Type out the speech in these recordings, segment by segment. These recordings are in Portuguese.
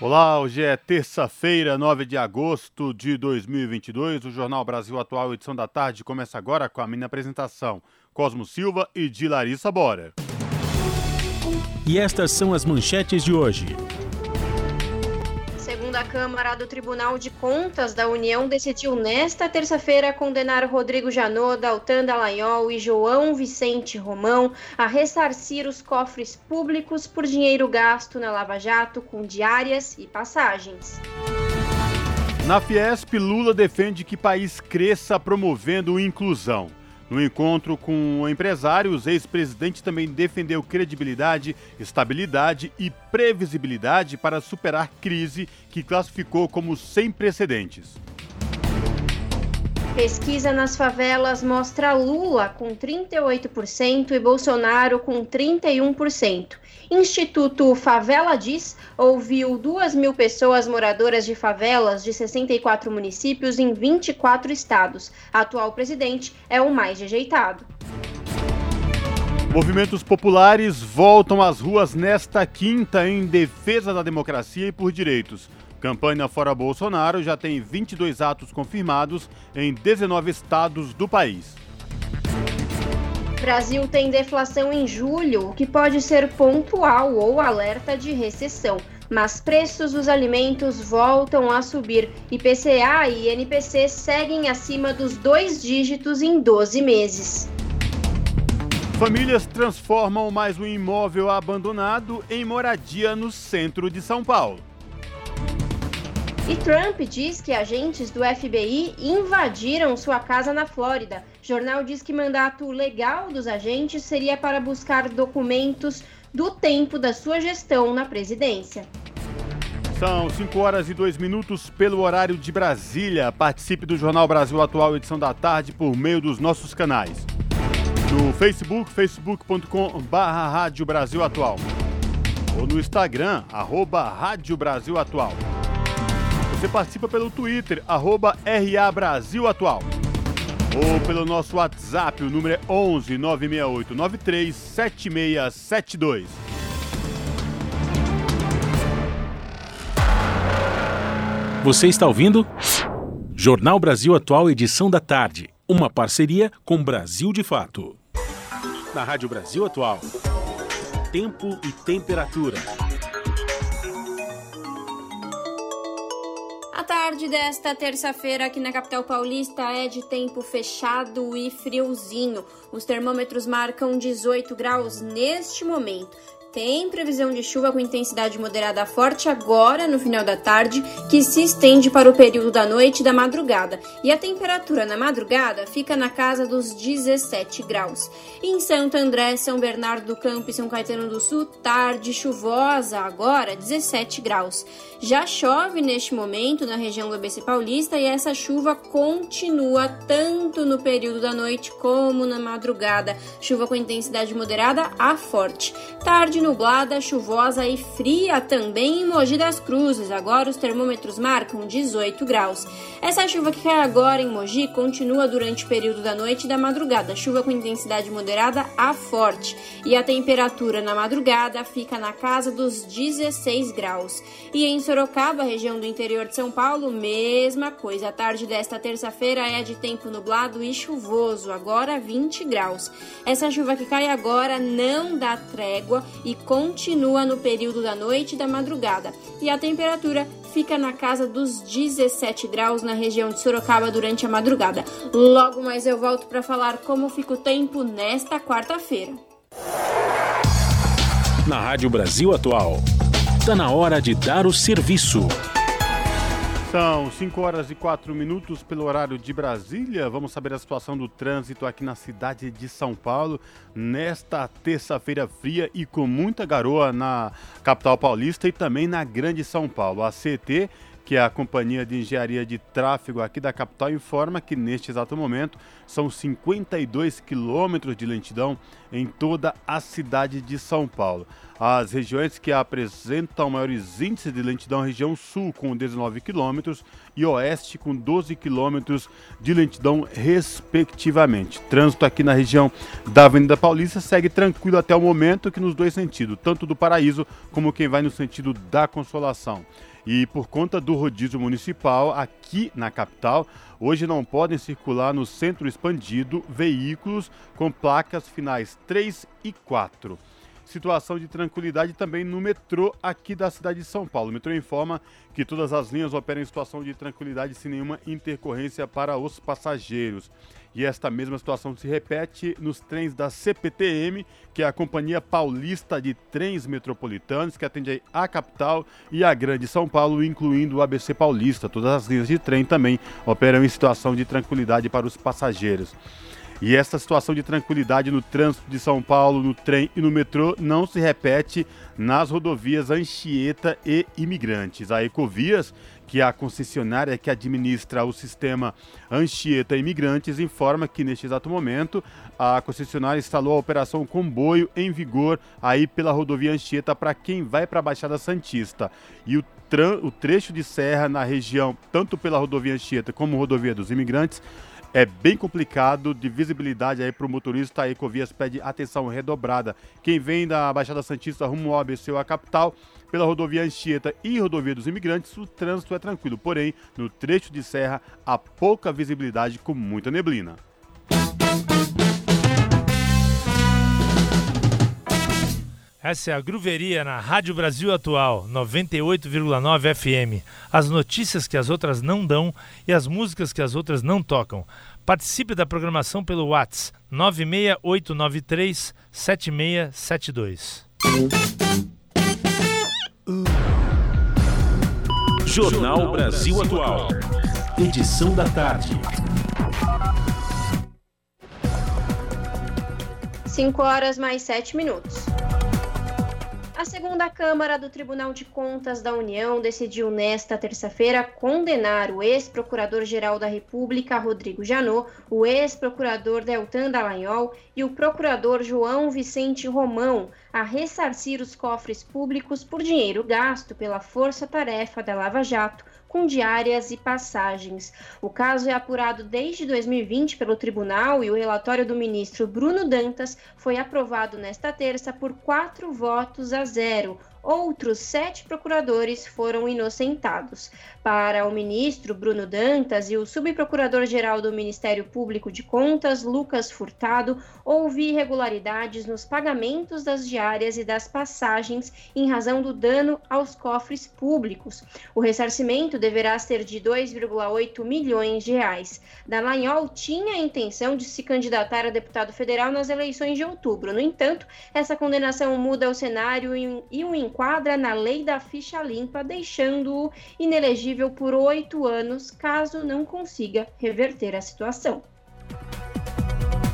Olá, hoje é terça-feira, 9 de agosto de 2022. O Jornal Brasil Atual, edição da tarde, começa agora com a minha apresentação. Cosmo Silva e de Larissa Bora. E estas são as manchetes de hoje. Segunda Câmara do Tribunal de Contas da União decidiu nesta terça-feira condenar Rodrigo Janot, Daltan Dallagnol e João Vicente Romão a ressarcir os cofres públicos por dinheiro gasto na Lava Jato com diárias e passagens. Na Fiesp, Lula defende que país cresça promovendo inclusão. No encontro com empresários, ex-presidente também defendeu credibilidade, estabilidade e previsibilidade para superar crise que classificou como sem precedentes. Pesquisa nas favelas mostra Lula com 38% e Bolsonaro com 31%. Instituto Favela Diz ouviu 2 mil pessoas moradoras de favelas de 64 municípios em 24 estados. Atual presidente é o mais rejeitado. Movimentos populares voltam às ruas nesta quinta em defesa da democracia e por direitos. Campanha Fora Bolsonaro já tem 22 atos confirmados em 19 estados do país. Brasil tem deflação em julho, que pode ser pontual ou alerta de recessão. Mas preços dos alimentos voltam a subir. IPCA e INPC seguem acima dos dois dígitos em 12 meses. Famílias transformam mais um imóvel abandonado em moradia no centro de São Paulo. E Trump diz que agentes do FBI invadiram sua casa na Flórida. Jornal diz que mandato legal dos agentes seria para buscar documentos do tempo da sua gestão na presidência. São 5 horas e 2 minutos pelo horário de Brasília. Participe do Jornal Brasil Atual, edição da tarde, por meio dos nossos canais. No Facebook, facebook.com Rádio Brasil Atual. Ou no Instagram, arroba Rádio Brasil Atual. Você participa pelo Twitter, arroba RA Brasil Atual. Ou pelo nosso WhatsApp, o número é 11 968 93 7672. Você está ouvindo? Jornal Brasil Atual, edição da tarde. Uma parceria com Brasil de Fato. Na Rádio Brasil Atual. Tempo e temperatura. A tarde desta terça-feira aqui na capital paulista é de tempo fechado e friozinho. Os termômetros marcam 18 graus neste momento. Tem previsão de chuva com intensidade moderada forte agora no final da tarde, que se estende para o período da noite e da madrugada. E a temperatura na madrugada fica na casa dos 17 graus. Em Santo André, São Bernardo do Campo e São Caetano do Sul, tarde chuvosa, agora 17 graus. Já chove neste momento na região do ABC Paulista e essa chuva continua tanto no período da noite como na madrugada. Chuva com intensidade moderada a forte. Tarde nublada, chuvosa e fria também em Mogi das Cruzes. Agora os termômetros marcam 18 graus. Essa chuva que cai agora em Mogi continua durante o período da noite e da madrugada. Chuva com intensidade moderada a forte. E a temperatura na madrugada fica na casa dos 16 graus. E em Sorocaba, região do interior de São Paulo, mesma coisa. A tarde desta terça-feira é de tempo nublado e chuvoso, agora 20 graus. Essa chuva que cai agora não dá trégua e continua no período da noite e da madrugada. E a temperatura fica na casa dos 17 graus na região de Sorocaba durante a madrugada. Logo mais eu volto para falar como fica o tempo nesta quarta-feira. Na Rádio Brasil Atual, está na hora de dar o serviço. São 5 horas e 4 minutos pelo horário de Brasília. Vamos saber a situação do trânsito aqui na cidade de São Paulo nesta terça-feira fria e com muita garoa na capital paulista e também na Grande São Paulo. A CT que é a Companhia de Engenharia de Tráfego aqui da capital, informa que neste exato momento são 52 quilômetros de lentidão em toda a cidade de São Paulo. As regiões que apresentam maiores índices de lentidão, a região sul com 19 quilômetros e oeste com 12 quilômetros de lentidão, respectivamente. Trânsito aqui na região da Avenida Paulista segue tranquilo até o momento que nos dois sentidos, tanto do Paraíso como quem vai no sentido da Consolação. E por conta do rodízio municipal aqui na capital, hoje não podem circular no centro expandido veículos com placas finais 3 e 4 situação de tranquilidade também no metrô aqui da cidade de São Paulo. O metrô informa que todas as linhas operam em situação de tranquilidade sem nenhuma intercorrência para os passageiros. E esta mesma situação se repete nos trens da CPTM, que é a Companhia Paulista de Trens Metropolitanos, que atende a capital e a Grande São Paulo, incluindo o ABC Paulista. Todas as linhas de trem também operam em situação de tranquilidade para os passageiros. E essa situação de tranquilidade no trânsito de São Paulo, no trem e no metrô não se repete nas rodovias Anchieta e Imigrantes. A Ecovias, que é a concessionária que administra o sistema Anchieta Imigrantes, informa que neste exato momento a concessionária instalou a operação comboio em vigor aí pela rodovia Anchieta para quem vai para a Baixada Santista. E o, o trecho de serra na região, tanto pela rodovia Anchieta como rodovia dos Imigrantes, é bem complicado de visibilidade aí para o motorista. A Ecovias pede atenção redobrada. Quem vem da Baixada Santista rumo ao ABC ou a capital, pela rodovia Anchieta e rodovia dos imigrantes, o trânsito é tranquilo. Porém, no trecho de serra, há pouca visibilidade com muita neblina. Essa é a Gruveria na Rádio Brasil Atual, 98,9 FM. As notícias que as outras não dão e as músicas que as outras não tocam. Participe da programação pelo WhatsApp 96893 7672. Jornal Brasil Atual. Edição da tarde. 5 horas mais 7 minutos. A segunda Câmara do Tribunal de Contas da União decidiu nesta terça-feira condenar o ex-procurador-geral da República, Rodrigo Janot, o ex-procurador Deltan Dallagnol e o procurador João Vicente Romão a ressarcir os cofres públicos por dinheiro gasto pela força-tarefa da Lava Jato com diárias e passagens. O caso é apurado desde 2020 pelo tribunal e o relatório do ministro Bruno Dantas foi aprovado nesta terça por quatro votos a zero. Outros sete procuradores foram inocentados. Para o ministro Bruno Dantas e o subprocurador-geral do Ministério Público de Contas, Lucas Furtado, houve irregularidades nos pagamentos das diárias e das passagens em razão do dano aos cofres públicos. O ressarcimento deverá ser de 2,8 milhões de reais. Dallagnol tinha a intenção de se candidatar a deputado federal nas eleições de outubro. No entanto, essa condenação muda o cenário e o enquadra na lei da ficha limpa, deixando-o inelegível por oito anos, caso não consiga reverter a situação.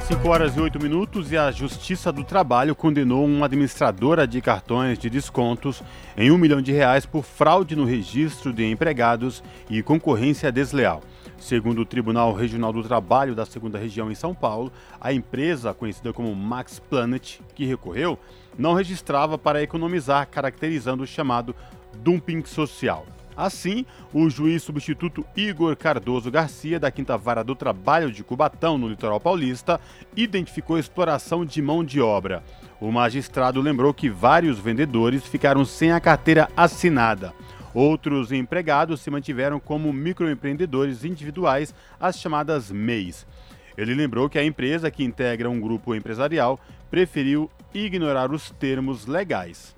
5 horas e 8 minutos e a Justiça do Trabalho condenou uma administradora de cartões de descontos em um milhão de reais por fraude no registro de empregados e concorrência desleal. Segundo o Tribunal Regional do Trabalho da Segunda Região em São Paulo, a empresa, conhecida como Max Planet, que recorreu, não registrava para economizar, caracterizando o chamado dumping social. Assim, o juiz substituto Igor Cardoso Garcia, da Quinta Vara do Trabalho de Cubatão, no litoral paulista, identificou exploração de mão de obra. O magistrado lembrou que vários vendedores ficaram sem a carteira assinada. Outros empregados se mantiveram como microempreendedores individuais, as chamadas MEIs. Ele lembrou que a empresa, que integra um grupo empresarial, preferiu ignorar os termos legais.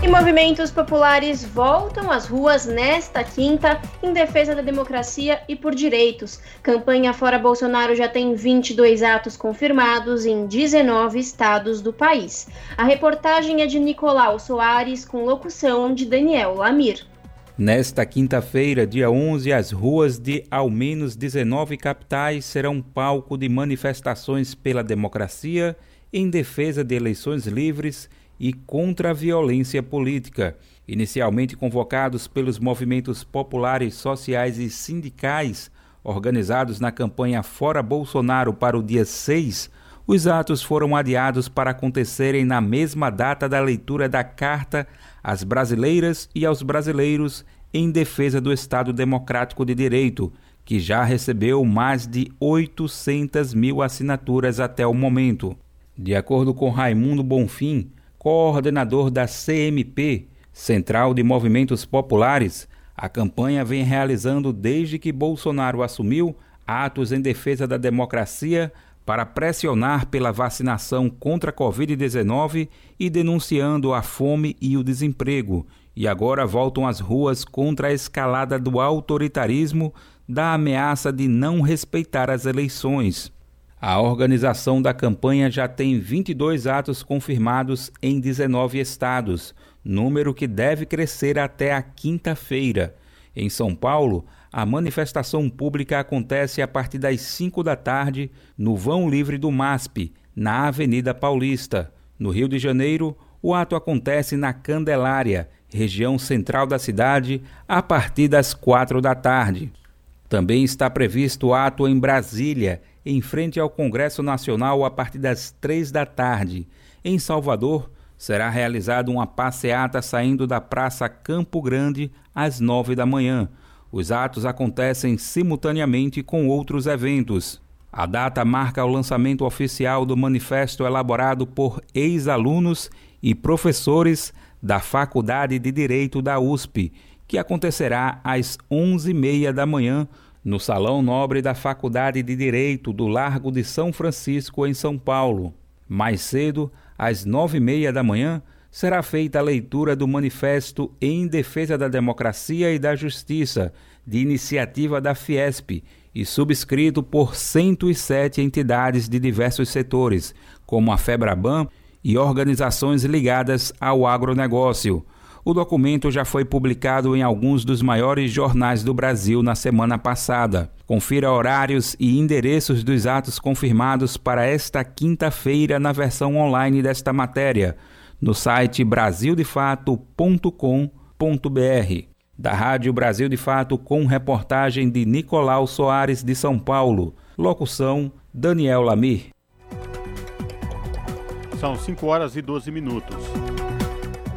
E movimentos populares voltam às ruas nesta quinta em defesa da democracia e por direitos. Campanha Fora Bolsonaro já tem 22 atos confirmados em 19 estados do país. A reportagem é de Nicolau Soares, com locução de Daniel Lamir. Nesta quinta-feira, dia 11, as ruas de ao menos 19 capitais serão palco de manifestações pela democracia em defesa de eleições livres e contra a violência política. Inicialmente convocados pelos movimentos populares, sociais e sindicais, organizados na campanha Fora Bolsonaro para o dia 6, os atos foram adiados para acontecerem na mesma data da leitura da carta às brasileiras e aos brasileiros em defesa do Estado Democrático de Direito, que já recebeu mais de 800 mil assinaturas até o momento. De acordo com Raimundo Bonfim, coordenador da CMP, Central de Movimentos Populares, a campanha vem realizando desde que Bolsonaro assumiu atos em defesa da democracia para pressionar pela vacinação contra a Covid-19 e denunciando a fome e o desemprego, e agora voltam às ruas contra a escalada do autoritarismo da ameaça de não respeitar as eleições. A organização da campanha já tem 22 atos confirmados em 19 estados, número que deve crescer até a quinta-feira. Em São Paulo, a manifestação pública acontece a partir das 5 da tarde no Vão Livre do MASP, na Avenida Paulista. No Rio de Janeiro, o ato acontece na Candelária, região central da cidade, a partir das 4 da tarde. Também está previsto ato em Brasília, em frente ao Congresso Nacional, a partir das 3 da tarde. Em Salvador, será realizada uma passeata saindo da Praça Campo Grande às 9 da manhã. Os atos acontecem simultaneamente com outros eventos. A data marca o lançamento oficial do manifesto elaborado por ex-alunos e professores da Faculdade de Direito da USP, que acontecerá às 11h30 da manhã no Salão Nobre da Faculdade de Direito do Largo de São Francisco, em São Paulo. Mais cedo, às nove e meia da manhã, será feita a leitura do Manifesto em Defesa da Democracia e da Justiça, de iniciativa da Fiesp, e subscrito por 107 entidades de diversos setores, como a Febraban e organizações ligadas ao agronegócio. O documento já foi publicado em alguns dos maiores jornais do Brasil na semana passada. Confira horários e endereços dos atos confirmados para esta quinta-feira na versão online desta matéria, no site brasildefato.com.br. Da Rádio Brasil de Fato, com reportagem de Nicolau Soares de São Paulo. Locução: Daniel Lamir. São 5 horas e 12 minutos.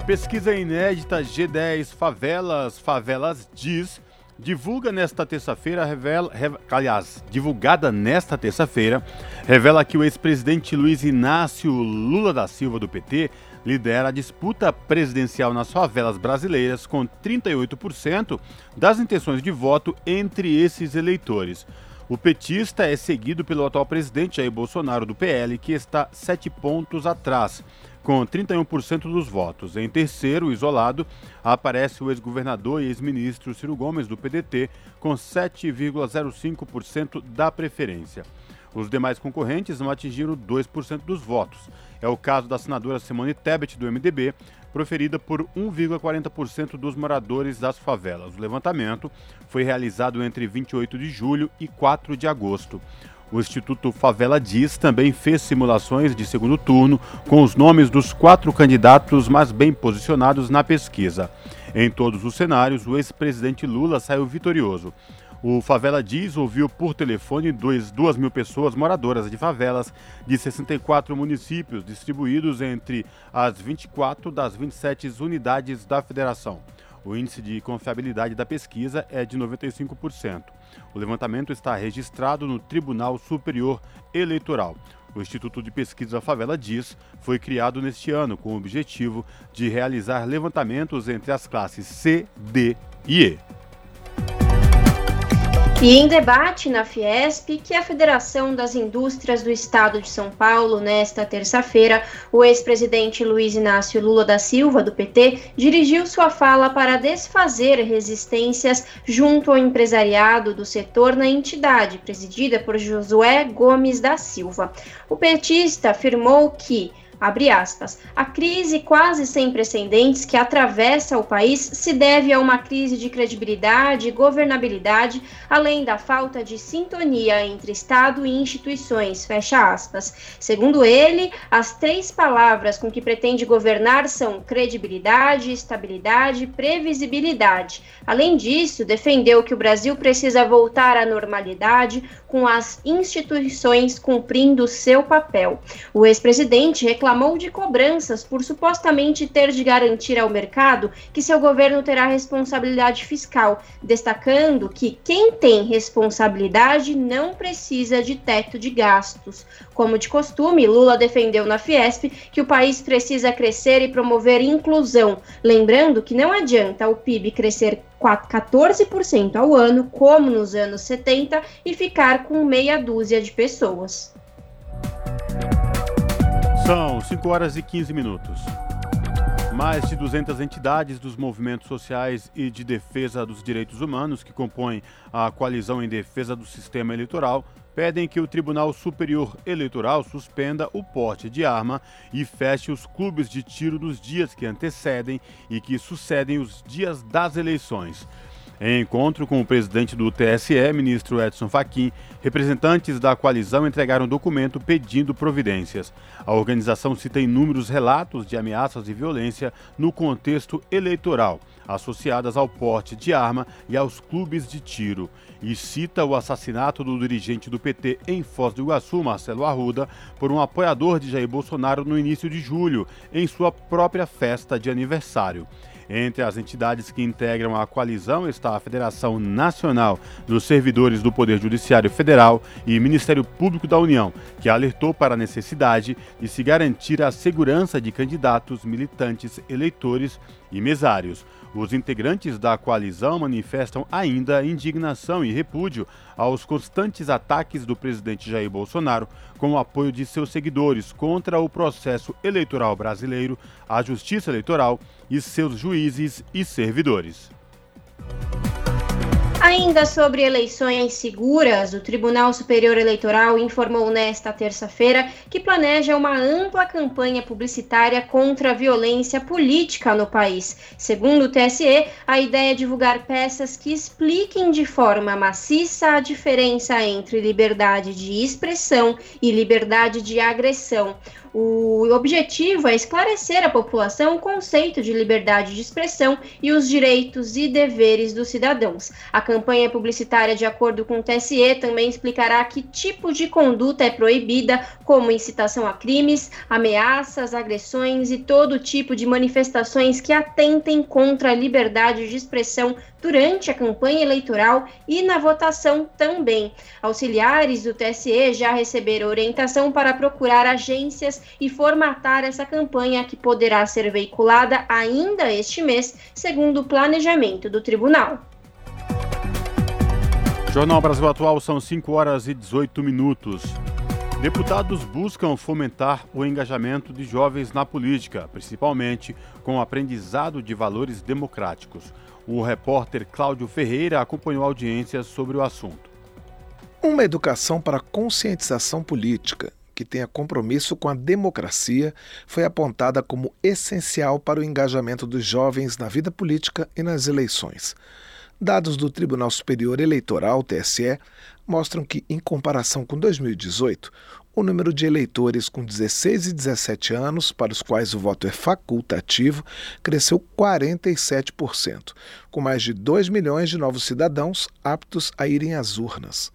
Pesquisa inédita G10 Favelas, Favelas diz, divulga nesta terça-feira, revela, aliás, divulgada nesta terça-feira, revela que o ex-presidente Luiz Inácio Lula da Silva do PT lidera a disputa presidencial nas favelas brasileiras com 38% das intenções de voto entre esses eleitores. O petista é seguido pelo atual presidente Jair Bolsonaro do PL, que está sete pontos atrás com 31% dos votos. Em terceiro, isolado, aparece o ex-governador e ex-ministro Ciro Gomes, do PDT, com 7,05% da preferência. Os demais concorrentes não atingiram 2% dos votos. É o caso da senadora Simone Tebet, do MDB, proferida por 1,40% dos moradores das favelas. O levantamento foi realizado entre 28 de julho e 4 de agosto. O Instituto Favela Diz também fez simulações de segundo turno com os nomes dos quatro candidatos mais bem posicionados na pesquisa. Em todos os cenários, o ex-presidente Lula saiu vitorioso. O Favela Diz ouviu por telefone 2 mil pessoas moradoras de favelas de 64 municípios, distribuídos entre as 24 das 27 unidades da federação. O índice de confiabilidade da pesquisa é de 95%. O levantamento está registrado no Tribunal Superior Eleitoral. O Instituto de Pesquisa Favela Diz foi criado neste ano com o objetivo de realizar levantamentos entre as classes C, D e E. E em debate na Fiesp, que é a Federação das Indústrias do Estado de São Paulo, nesta terça-feira, o ex-presidente Luiz Inácio Lula da Silva, do PT, dirigiu sua fala para desfazer resistências junto ao empresariado do setor na entidade, presidida por Josué Gomes da Silva. O petista afirmou que Abre aspas. A crise quase sem precedentes que atravessa o país se deve a uma crise de credibilidade e governabilidade, além da falta de sintonia entre Estado e instituições. Fecha aspas. Segundo ele, as três palavras com que pretende governar são credibilidade, estabilidade e previsibilidade. Além disso, defendeu que o Brasil precisa voltar à normalidade com as instituições cumprindo seu papel. O ex-presidente reclamou de cobranças por supostamente ter de garantir ao mercado que seu governo terá responsabilidade fiscal, destacando que quem tem responsabilidade não precisa de teto de gastos. Como de costume, Lula defendeu na Fiesp que o país precisa crescer e promover inclusão, lembrando que não adianta o PIB crescer 14% ao ano, como nos anos 70, e ficar com meia dúzia de pessoas. São 5 horas e 15 minutos. Mais de 200 entidades dos movimentos sociais e de defesa dos direitos humanos que compõem a coalizão em defesa do sistema eleitoral pedem que o Tribunal Superior Eleitoral suspenda o porte de arma e feche os clubes de tiro nos dias que antecedem e que sucedem os dias das eleições. Em encontro com o presidente do TSE, ministro Edson Fachin, representantes da coalizão entregaram documento pedindo providências. A organização cita inúmeros relatos de ameaças e violência no contexto eleitoral, associadas ao porte de arma e aos clubes de tiro, e cita o assassinato do dirigente do PT em Foz do Iguaçu, Marcelo Arruda, por um apoiador de Jair Bolsonaro no início de julho, em sua própria festa de aniversário. Entre as entidades que integram a coalizão está a Federação Nacional dos Servidores do Poder Judiciário Federal e Ministério Público da União, que alertou para a necessidade de se garantir a segurança de candidatos, militantes, eleitores e mesários. Os integrantes da coalizão manifestam ainda indignação e repúdio aos constantes ataques do presidente Jair Bolsonaro, com o apoio de seus seguidores contra o processo eleitoral brasileiro, a justiça eleitoral e seus juízes e servidores. Ainda sobre eleições seguras, o Tribunal Superior Eleitoral informou nesta terça-feira que planeja uma ampla campanha publicitária contra a violência política no país. Segundo o TSE, a ideia é divulgar peças que expliquem de forma maciça a diferença entre liberdade de expressão e liberdade de agressão. O objetivo é esclarecer à população o conceito de liberdade de expressão e os direitos e deveres dos cidadãos. A campanha publicitária, de acordo com o TSE, também explicará que tipo de conduta é proibida, como incitação a crimes, ameaças, agressões e todo tipo de manifestações que atentem contra a liberdade de expressão durante a campanha eleitoral e na votação também. Auxiliares do TSE já receberam orientação para procurar agências e formatar essa campanha que poderá ser veiculada ainda este mês, segundo o planejamento do tribunal. Jornal Brasil Atual são 5 horas e 18 minutos. Deputados buscam fomentar o engajamento de jovens na política, principalmente com o aprendizado de valores democráticos. O repórter Cláudio Ferreira acompanhou audiências sobre o assunto. Uma educação para conscientização política que tenha compromisso com a democracia foi apontada como essencial para o engajamento dos jovens na vida política e nas eleições. Dados do Tribunal Superior Eleitoral, TSE, mostram que, em comparação com 2018, o número de eleitores com 16 e 17 anos, para os quais o voto é facultativo, cresceu 47%, com mais de 2 milhões de novos cidadãos aptos a irem às urnas.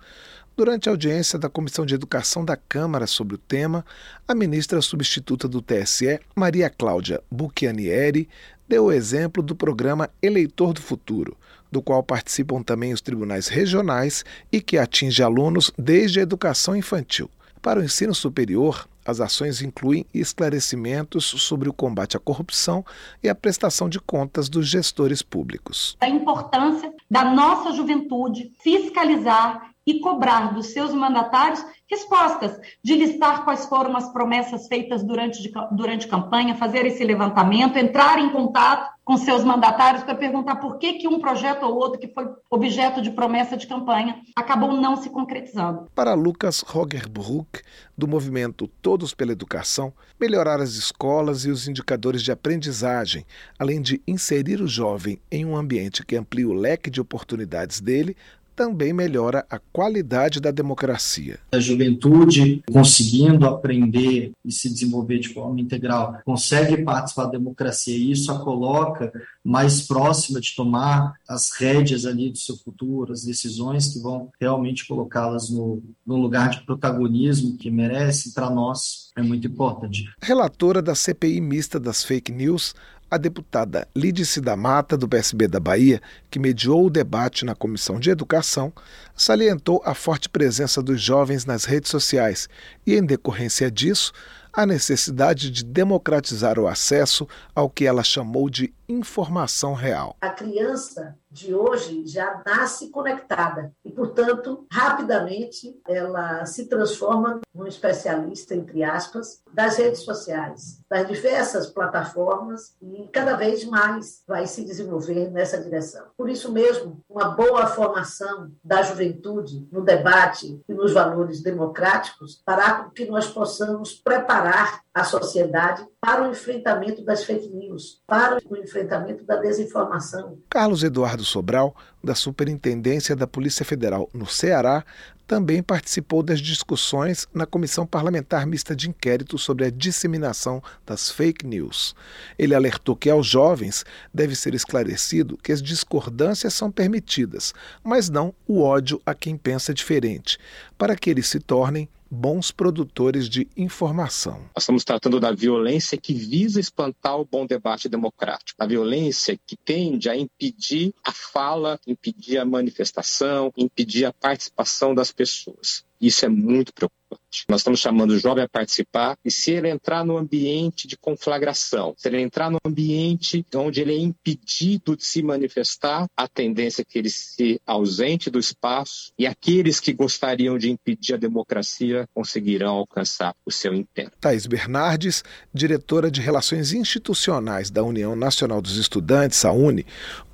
Durante a audiência da Comissão de Educação da Câmara sobre o tema, a ministra substituta do TSE, Maria Cláudia Bucchianieri, deu o exemplo do programa Eleitor do Futuro, do qual participam também os tribunais regionais e que atinge alunos desde a educação infantil. Para o ensino superior, as ações incluem esclarecimentos sobre o combate à corrupção e a prestação de contas dos gestores públicos. A importância da nossa juventude fiscalizar e cobrar dos seus mandatários respostas, de listar quais foram as promessas feitas durante, durante campanha, fazer esse levantamento, entrar em contato com seus mandatários para perguntar por que, que um projeto ou outro que foi objeto de promessa de campanha acabou não se concretizando. Para Lucas Rogerbruck, do movimento Todos pela Educação, melhorar as escolas e os indicadores de aprendizagem, além de inserir o jovem em um ambiente que amplie o leque de oportunidades dele, também melhora a qualidade da democracia. A juventude conseguindo aprender e se desenvolver de forma integral, consegue participar da democracia e isso a coloca mais próxima de tomar as rédeas ali do seu futuro, as decisões que vão realmente colocá-las no, no lugar de protagonismo que merece, para nós é muito importante. Relatora da CPI mista das fake news, a deputada Lídice da Mata, do PSB da Bahia, que mediou o debate na Comissão de Educação, salientou a forte presença dos jovens nas redes sociais e, em decorrência disso, a necessidade de democratizar o acesso ao que ela chamou de informação real. A criança de hoje já nasce conectada e, portanto, rapidamente ela se transforma num especialista, entre aspas, das redes sociais, das diversas plataformas e cada vez mais vai se desenvolver nessa direção. Por isso mesmo, uma boa formação da juventude no debate e nos valores democráticos fará com que nós possamos preparar a sociedade para o enfrentamento das fake news, para o enfrentamento da desinformação. Carlos Eduardo Sobral, da Superintendência da Polícia Federal no Ceará, também participou das discussões na Comissão Parlamentar Mista de Inquérito sobre a disseminação das fake news. Ele alertou que aos jovens deve ser esclarecido que as discordâncias são permitidas, mas não o ódio a quem pensa diferente, para que eles se tornem bons produtores de informação. Nós estamos tratando da violência que visa espantar o bom debate democrático, a violência que tende a impedir a fala, impedir a manifestação, impedir a participação das pessoas. Isso é muito preocupante. Nós estamos chamando o jovem a participar e se ele entrar no ambiente de conflagração, se ele entrar no ambiente onde ele é impedido de se manifestar, a tendência é que ele se ausente do espaço e aqueles que gostariam de impedir a democracia conseguirão alcançar o seu intento. Thais Bernardes, diretora de Relações Institucionais da União Nacional dos Estudantes, a UNE,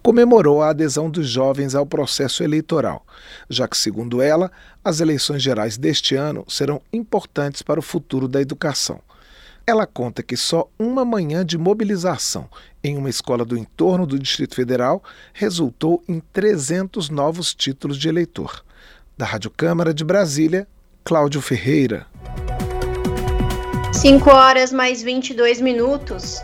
comemorou a adesão dos jovens ao processo eleitoral, já que, segundo ela, as eleições gerais deste ano serão importantes para o futuro da educação. Ela conta que só uma manhã de mobilização em uma escola do entorno do Distrito Federal resultou em 300 novos títulos de eleitor. Da Rádio Câmara de Brasília, Cláudio Ferreira. 5 horas mais 22 minutos.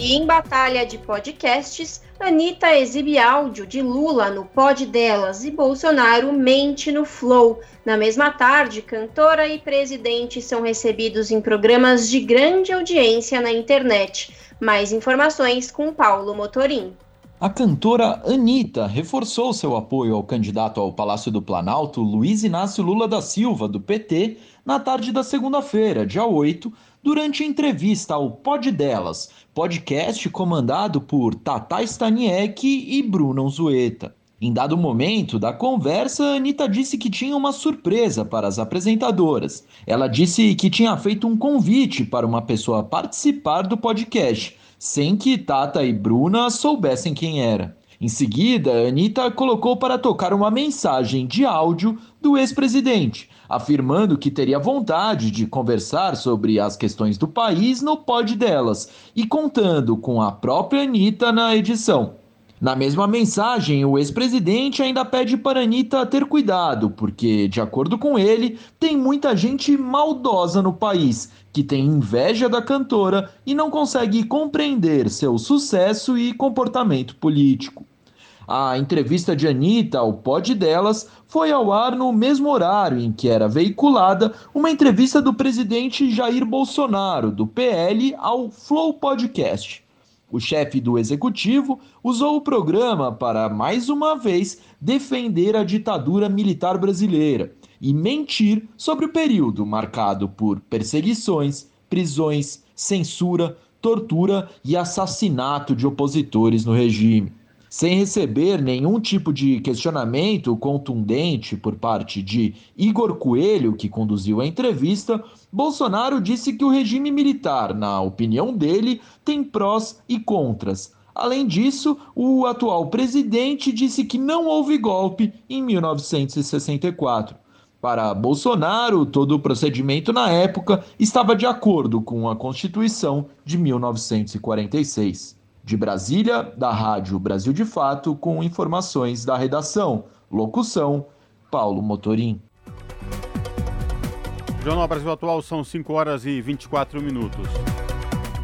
E em batalha de podcasts, Anitta exibe áudio de Lula no pod delas e Bolsonaro mente no Flow. Na mesma tarde, cantora e presidente são recebidos em programas de grande audiência na internet. Mais informações com Paulo Motorim. A cantora Anitta reforçou seu apoio ao candidato ao Palácio do Planalto, Luiz Inácio Lula da Silva, do PT, na tarde da segunda-feira, dia 8, durante entrevista ao Pod Delas, podcast comandado por Tata Staniek e Bruno Unzueta. Em dado momento da conversa, Anitta disse que tinha uma surpresa para as apresentadoras. Ela disse que tinha feito um convite para uma pessoa participar do podcast, sem que Tata e Bruna soubessem quem era. Em seguida, Anitta colocou para tocar uma mensagem de áudio do ex-presidente, afirmando que teria vontade de conversar sobre as questões do país no pod delas e contando com a própria Anitta na edição. Na mesma mensagem, o ex-presidente ainda pede para Anitta ter cuidado, porque, de acordo com ele, tem muita gente maldosa no país que tem inveja da cantora e não consegue compreender seu sucesso e comportamento político. A entrevista de Anitta ao pod delas foi ao ar no mesmo horário em que era veiculada uma entrevista do presidente Jair Bolsonaro, do PL, ao Flow Podcast. O chefe do executivo usou o programa para, mais uma vez, defender a ditadura militar brasileira e mentir sobre o período marcado por perseguições, prisões, censura, tortura e assassinato de opositores no regime. Sem receber nenhum tipo de questionamento contundente por parte de Igor Coelho, que conduziu a entrevista, Bolsonaro disse que o regime militar, na opinião dele, tem prós e contras. Além disso, o atual presidente disse que não houve golpe em 1964. Para Bolsonaro, todo o procedimento na época estava de acordo com a Constituição de 1946. De Brasília, da Rádio Brasil de Fato, com informações da redação. Locução: Paulo Motorim. Jornal Brasil Atual são 5 horas e 24 minutos.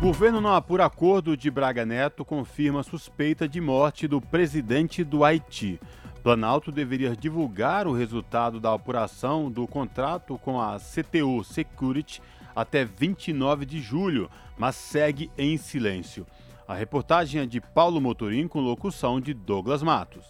Governo não apura acordo de Braga Neto confirma suspeita de morte do presidente do Haiti. Planalto deveria divulgar o resultado da apuração do contrato com a CTU Security até 29 de julho, mas segue em silêncio. A reportagem é de Paulo Motorim com locução de Douglas Matos.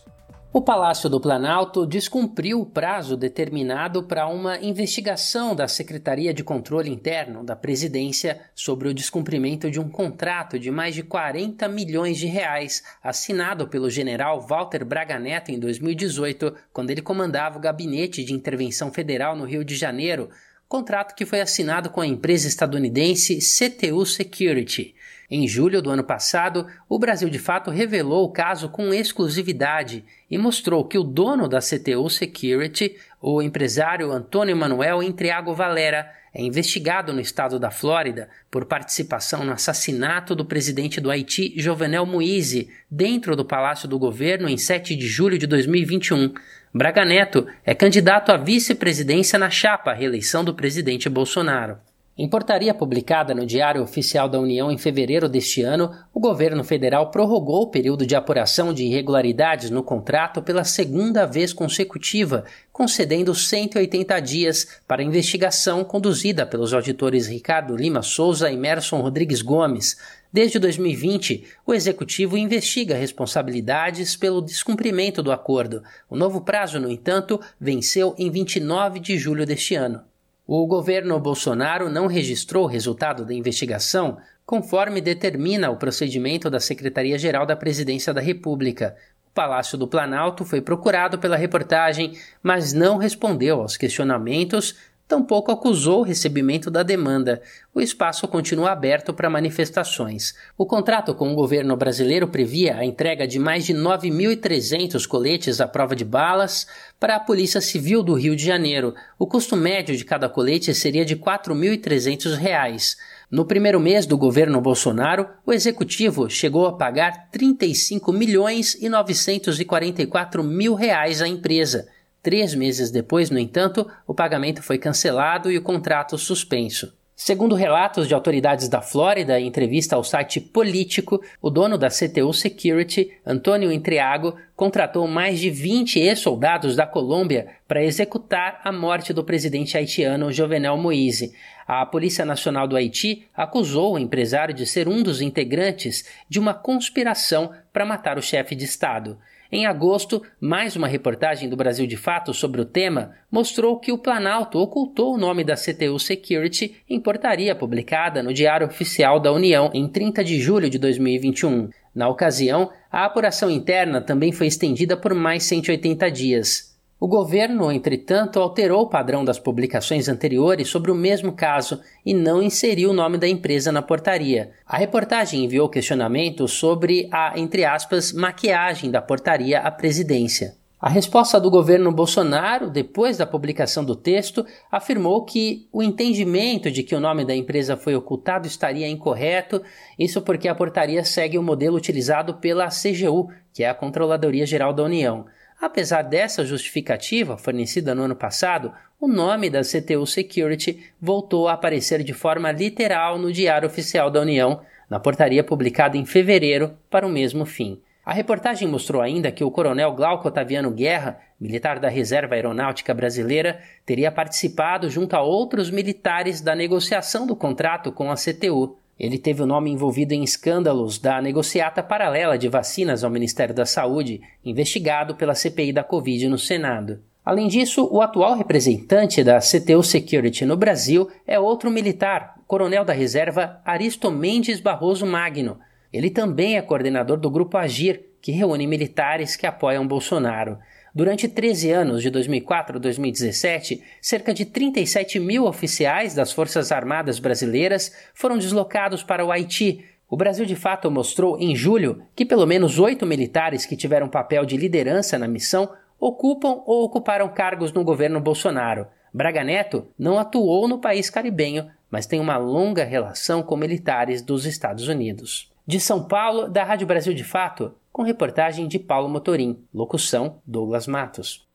O Palácio do Planalto descumpriu o prazo determinado para uma investigação da Secretaria de Controle Interno da Presidência sobre o descumprimento de um contrato de mais de 40 milhões de reais assinado pelo general Walter Braga Neto em 2018, quando ele comandava o Gabinete de Intervenção Federal no Rio de Janeiro, contrato que foi assinado com a empresa estadunidense CTU Security. Em julho do ano passado, o Brasil de Fato revelou o caso com exclusividade e mostrou que o dono da CTU Security, o empresário Antônio Manuel Entreago Valera, é investigado no estado da Flórida por participação no assassinato do presidente do Haiti, Jovenel Moise, dentro do Palácio do Governo em 7 de julho de 2021. Braga Neto é candidato à vice-presidência na chapa à reeleição do presidente Bolsonaro. Em portaria publicada no Diário Oficial da União em fevereiro deste ano, o governo federal prorrogou o período de apuração de irregularidades no contrato pela segunda vez consecutiva, concedendo 180 dias para a investigação conduzida pelos auditores Ricardo Lima Souza e Merson Rodrigues Gomes. Desde 2020, o executivo investiga responsabilidades pelo descumprimento do acordo. O novo prazo, no entanto, venceu em 29 de julho deste ano. O governo Bolsonaro não registrou o resultado da investigação, conforme determina o procedimento da Secretaria-Geral da Presidência da República. O Palácio do Planalto foi procurado pela reportagem, mas não respondeu aos questionamentos tampouco acusou o recebimento da demanda. O espaço continua aberto para manifestações. O contrato com o governo brasileiro previa a entrega de mais de 9.300 coletes à prova de balas para a Polícia Civil do Rio de Janeiro. O custo médio de cada colete seria de R$ 4.300. No primeiro mês do governo Bolsonaro, o executivo chegou a pagar 35 milhões e 944 mil reais à empresa. Três meses depois, no entanto, o pagamento foi cancelado e o contrato suspenso. Segundo relatos de autoridades da Flórida em entrevista ao site Político, o dono da CTU Security, Antônio Entreago, contratou mais de 20 ex-soldados da Colômbia para executar a morte do presidente haitiano Jovenel Moïse. A Polícia Nacional do Haiti acusou o empresário de ser um dos integrantes de uma conspiração para matar o chefe de Estado. Em agosto, mais uma reportagem do Brasil de Fato sobre o tema mostrou que o Planalto ocultou o nome da CTU Security em portaria publicada no Diário Oficial da União em 30 de julho de 2021. Na ocasião, a apuração interna também foi estendida por mais 180 dias. O governo, entretanto, alterou o padrão das publicações anteriores sobre o mesmo caso e não inseriu o nome da empresa na portaria. A reportagem enviou questionamentos sobre a, entre aspas, maquiagem da portaria à presidência. A resposta do governo Bolsonaro, depois da publicação do texto, afirmou que o entendimento de que o nome da empresa foi ocultado estaria incorreto, isso porque a portaria segue o modelo utilizado pela CGU, que é a Controladoria Geral da União. Apesar dessa justificativa fornecida no ano passado, o nome da CTU Security voltou a aparecer de forma literal no Diário Oficial da União, na portaria publicada em fevereiro para o mesmo fim. A reportagem mostrou ainda que o coronel Glauco Otaviano Guerra, militar da Reserva Aeronáutica Brasileira, teria participado junto a outros militares da negociação do contrato com a CTU. Ele teve o nome envolvido em escândalos da negociata paralela de vacinas ao Ministério da Saúde, investigado pela CPI da Covid no Senado. Além disso, o atual representante da CTU Security no Brasil é outro militar, coronel da reserva Aristo Mendes Barroso Magno. Ele também é coordenador do Grupo Agir, que reúne militares que apoiam Bolsonaro. Durante 13 anos, de 2004 a 2017, cerca de 37 mil oficiais das Forças Armadas brasileiras foram deslocados para o Haiti, O Brasil de Fato mostrou em julho que pelo menos oito militares que tiveram papel de liderança na missão ocupam ou ocuparam cargos no governo Bolsonaro. Braga Neto não atuou no país caribenho, mas tem uma longa relação com militares dos Estados Unidos. De São Paulo, da Rádio Brasil de Fato, com reportagem de Paulo Motorim. Locução: Douglas Matos.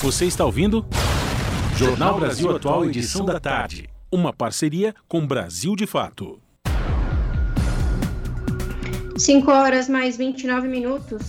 Você está ouvindo? Jornal Brasil Atual, edição da tarde. Uma parceria com Brasil de Fato. 5 horas mais 29 minutos.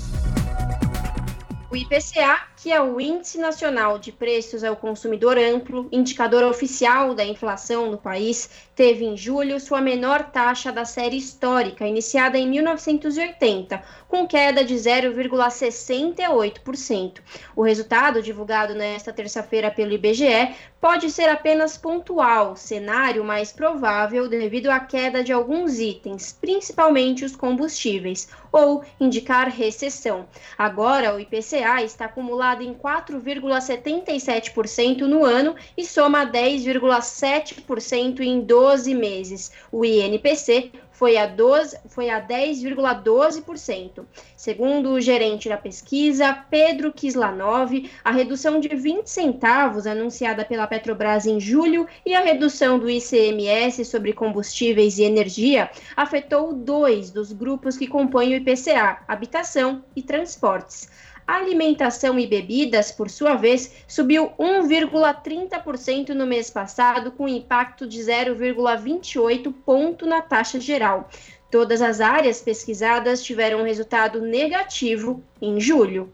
O IPCA que é o Índice Nacional de Preços ao Consumidor Amplo, indicador oficial da inflação no país, teve em julho sua menor taxa da série histórica, iniciada em 1980, com queda de 0,68%. O resultado, divulgado nesta terça-feira pelo IBGE, pode ser apenas pontual, cenário mais provável devido à queda de alguns itens, principalmente os combustíveis, ou indicar recessão. Agora, o IPCA está acumulado em 4,77% no ano e soma 10,7% em 12 meses. O INPC foi a, 12, foi a 10,12%. Segundo o gerente da pesquisa, Pedro Kislanov, a redução de 20 centavos anunciada pela Petrobras em julho e a redução do ICMS sobre combustíveis e energia afetou dois dos grupos que compõem o IPCA, habitação e transportes. Alimentação e bebidas, por sua vez, subiu 1,30% no mês passado, com impacto de 0,28 ponto na taxa geral. Todas as áreas pesquisadas tiveram um resultado negativo em julho.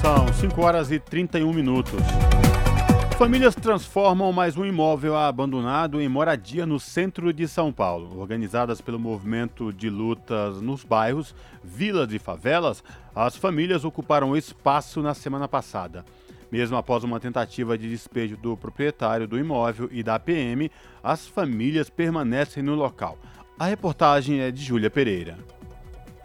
São 5 horas e 31 minutos. Famílias transformam mais um imóvel abandonado em moradia no centro de São Paulo. Organizadas pelo movimento de lutas nos bairros, vilas e favelas, as famílias ocuparam o espaço na semana passada. Mesmo após uma tentativa de despejo do proprietário do imóvel e da PM, as famílias permanecem no local. A reportagem é de Júlia Pereira.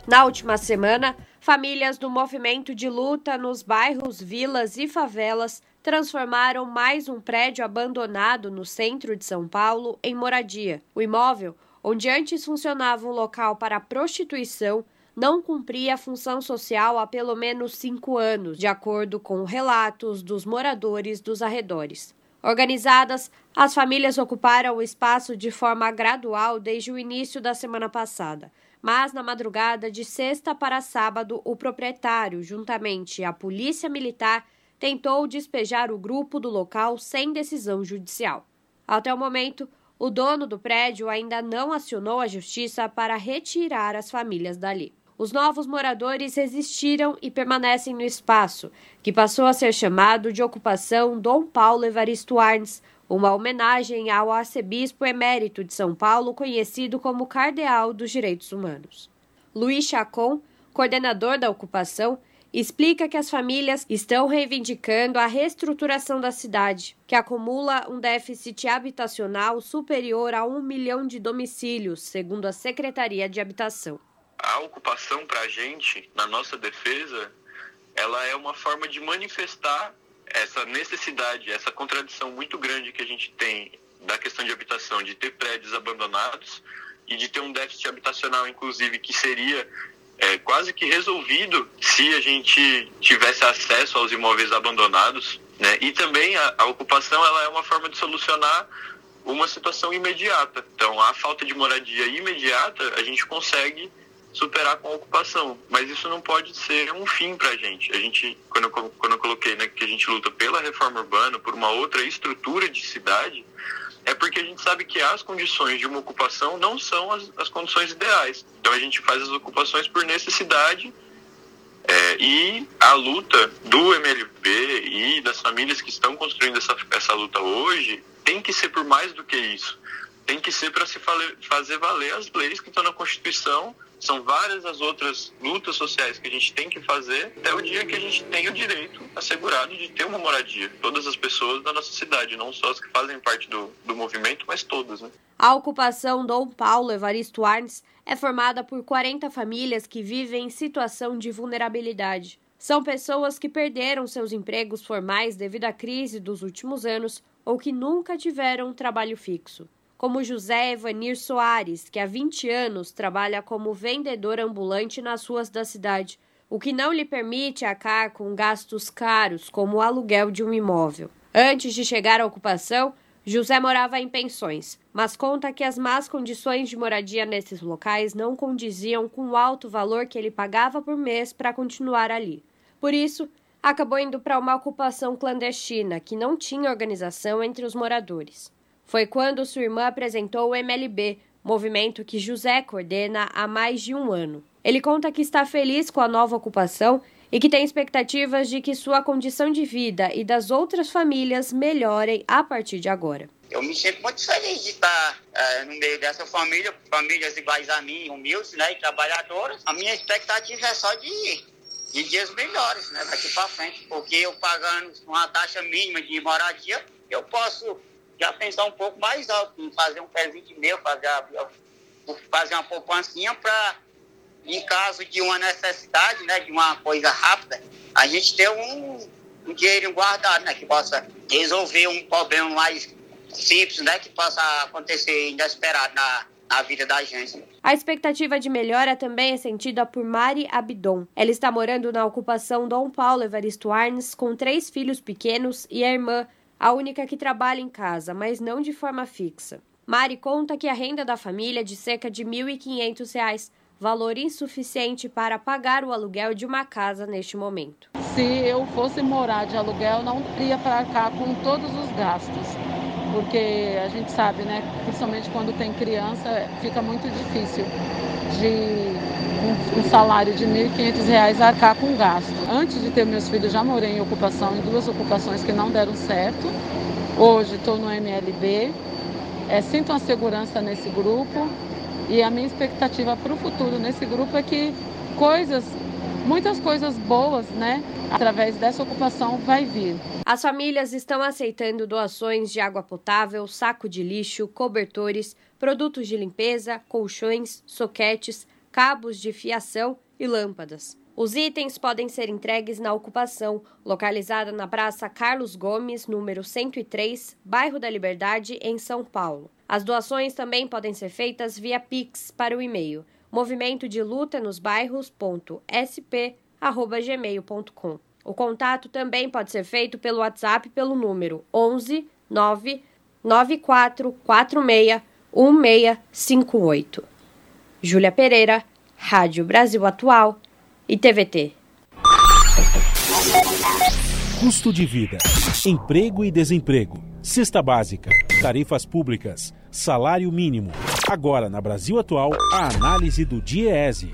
Na última semana, famílias do movimento de luta nos bairros, vilas e favelas transformaram mais um prédio abandonado no centro de São Paulo em moradia. O imóvel, onde antes funcionava um local para prostituição, não cumpria a função social há pelo menos cinco anos, de acordo com relatos dos moradores dos arredores. Organizadas, as famílias ocuparam o espaço de forma gradual desde o início da semana passada. Mas na madrugada de sexta para sábado, o proprietário, juntamente à Polícia Militar, tentou despejar o grupo do local sem decisão judicial. Até o momento, o dono do prédio ainda não acionou a justiça para retirar as famílias dali. Os novos moradores resistiram e permanecem no espaço, que passou a ser chamado de Ocupação Dom Paulo Evaristo Arnes, uma homenagem ao arcebispo emérito de São Paulo, conhecido como Cardeal dos Direitos Humanos. Luiz Chacon, coordenador da ocupação, explica que as famílias estão reivindicando a reestruturação da cidade, que acumula um déficit habitacional superior a um milhão de domicílios, segundo a Secretaria de Habitação. A ocupação, para a gente, na nossa defesa, ela é uma forma de manifestar essa necessidade, essa contradição muito grande que a gente tem da questão de habitação, de ter prédios abandonados e de ter um déficit habitacional, inclusive, que seria é, quase que resolvido se a gente tivesse acesso aos imóveis abandonados, né? E também a, a ocupação ela é uma forma de solucionar uma situação imediata. Então, a falta de moradia imediata a gente consegue superar com a ocupação, mas isso não pode ser um fim para a gente. A gente, quando eu, quando eu coloquei né, que a gente luta pela reforma urbana, por uma outra estrutura de cidade, é porque a gente sabe que as condições de uma ocupação não são as, as condições ideais. Então a gente faz as ocupações por necessidade é, e a luta do MLB e das famílias que estão construindo essa, essa luta hoje tem que ser por mais do que isso. Tem que ser para se fazer valer as leis que estão na Constituição são várias as outras lutas sociais que a gente tem que fazer até o dia que a gente tem o direito assegurado de ter uma moradia. Todas as pessoas da nossa cidade, não só as que fazem parte do, do movimento, mas todas. Né? A ocupação Dom Paulo Evaristo Arnes é formada por 40 famílias que vivem em situação de vulnerabilidade. São pessoas que perderam seus empregos formais devido à crise dos últimos anos ou que nunca tiveram um trabalho fixo. Como José Evanir Soares, que há 20 anos trabalha como vendedor ambulante nas ruas da cidade, o que não lhe permite arcar com gastos caros, como o aluguel de um imóvel. Antes de chegar à ocupação, José morava em pensões, mas conta que as más condições de moradia nesses locais não condiziam com o alto valor que ele pagava por mês para continuar ali. Por isso, acabou indo para uma ocupação clandestina que não tinha organização entre os moradores. Foi quando sua irmã apresentou o MLB, movimento que José coordena há mais de um ano. Ele conta que está feliz com a nova ocupação e que tem expectativas de que sua condição de vida e das outras famílias melhorem a partir de agora. Eu me sinto muito feliz de estar é, no meio dessa família, famílias iguais a mim, humildes né, e trabalhadoras. A minha expectativa é só de, de dias melhores né, daqui para frente, porque eu pagando uma taxa mínima de moradia, eu posso já pensar um pouco mais alto, em fazer um pezinho de meu, fazer, fazer uma poupancinha para em caso de uma necessidade, né, de uma coisa rápida, a gente ter um, um dinheiro guardado, né, que possa resolver um problema mais simples, né, que possa acontecer inesperado na, vida da gente. A expectativa de melhora também é sentida por Mari Abidon. Ela está morando na ocupação Dom Paulo Evaristo Arnes com três filhos pequenos e a irmã, a única que trabalha em casa, mas não de forma fixa. Mari conta que a renda da família é de cerca de R$ 1.500 valor insuficiente para pagar o aluguel de uma casa neste momento. Se eu fosse morar de aluguel, não teria para arcar com todos os gastos, porque a gente sabe, né, principalmente quando tem criança, fica muito difícil de um, salário de R$ 1.500 arcar com gasto. Antes de ter meus filhos, já morei em ocupação, em duas ocupações que não deram certo. Hoje estou no MLB, é, sinto uma segurança nesse grupo e a minha expectativa para o futuro nesse grupo é que coisas, muitas coisas boas, né, através dessa ocupação vai vir. As famílias estão aceitando doações de água potável, saco de lixo, cobertores, produtos de limpeza, colchões, soquetes, cabos de fiação e lâmpadas. Os itens podem ser entregues na ocupação, localizada na Praça Carlos Gomes, número 103, bairro da Liberdade, em São Paulo. As doações também podem ser feitas via Pix para o e-mail movimento de luta nos bairros.sp@gmail.com. O contato também pode ser feito pelo WhatsApp pelo número 11 9 9446 1658. Júlia Pereira, Rádio Brasil Atual e TVT. Custo de vida, emprego e desemprego, cesta básica, tarifas públicas, salário mínimo. Agora, na Brasil Atual, a análise do DIEESE.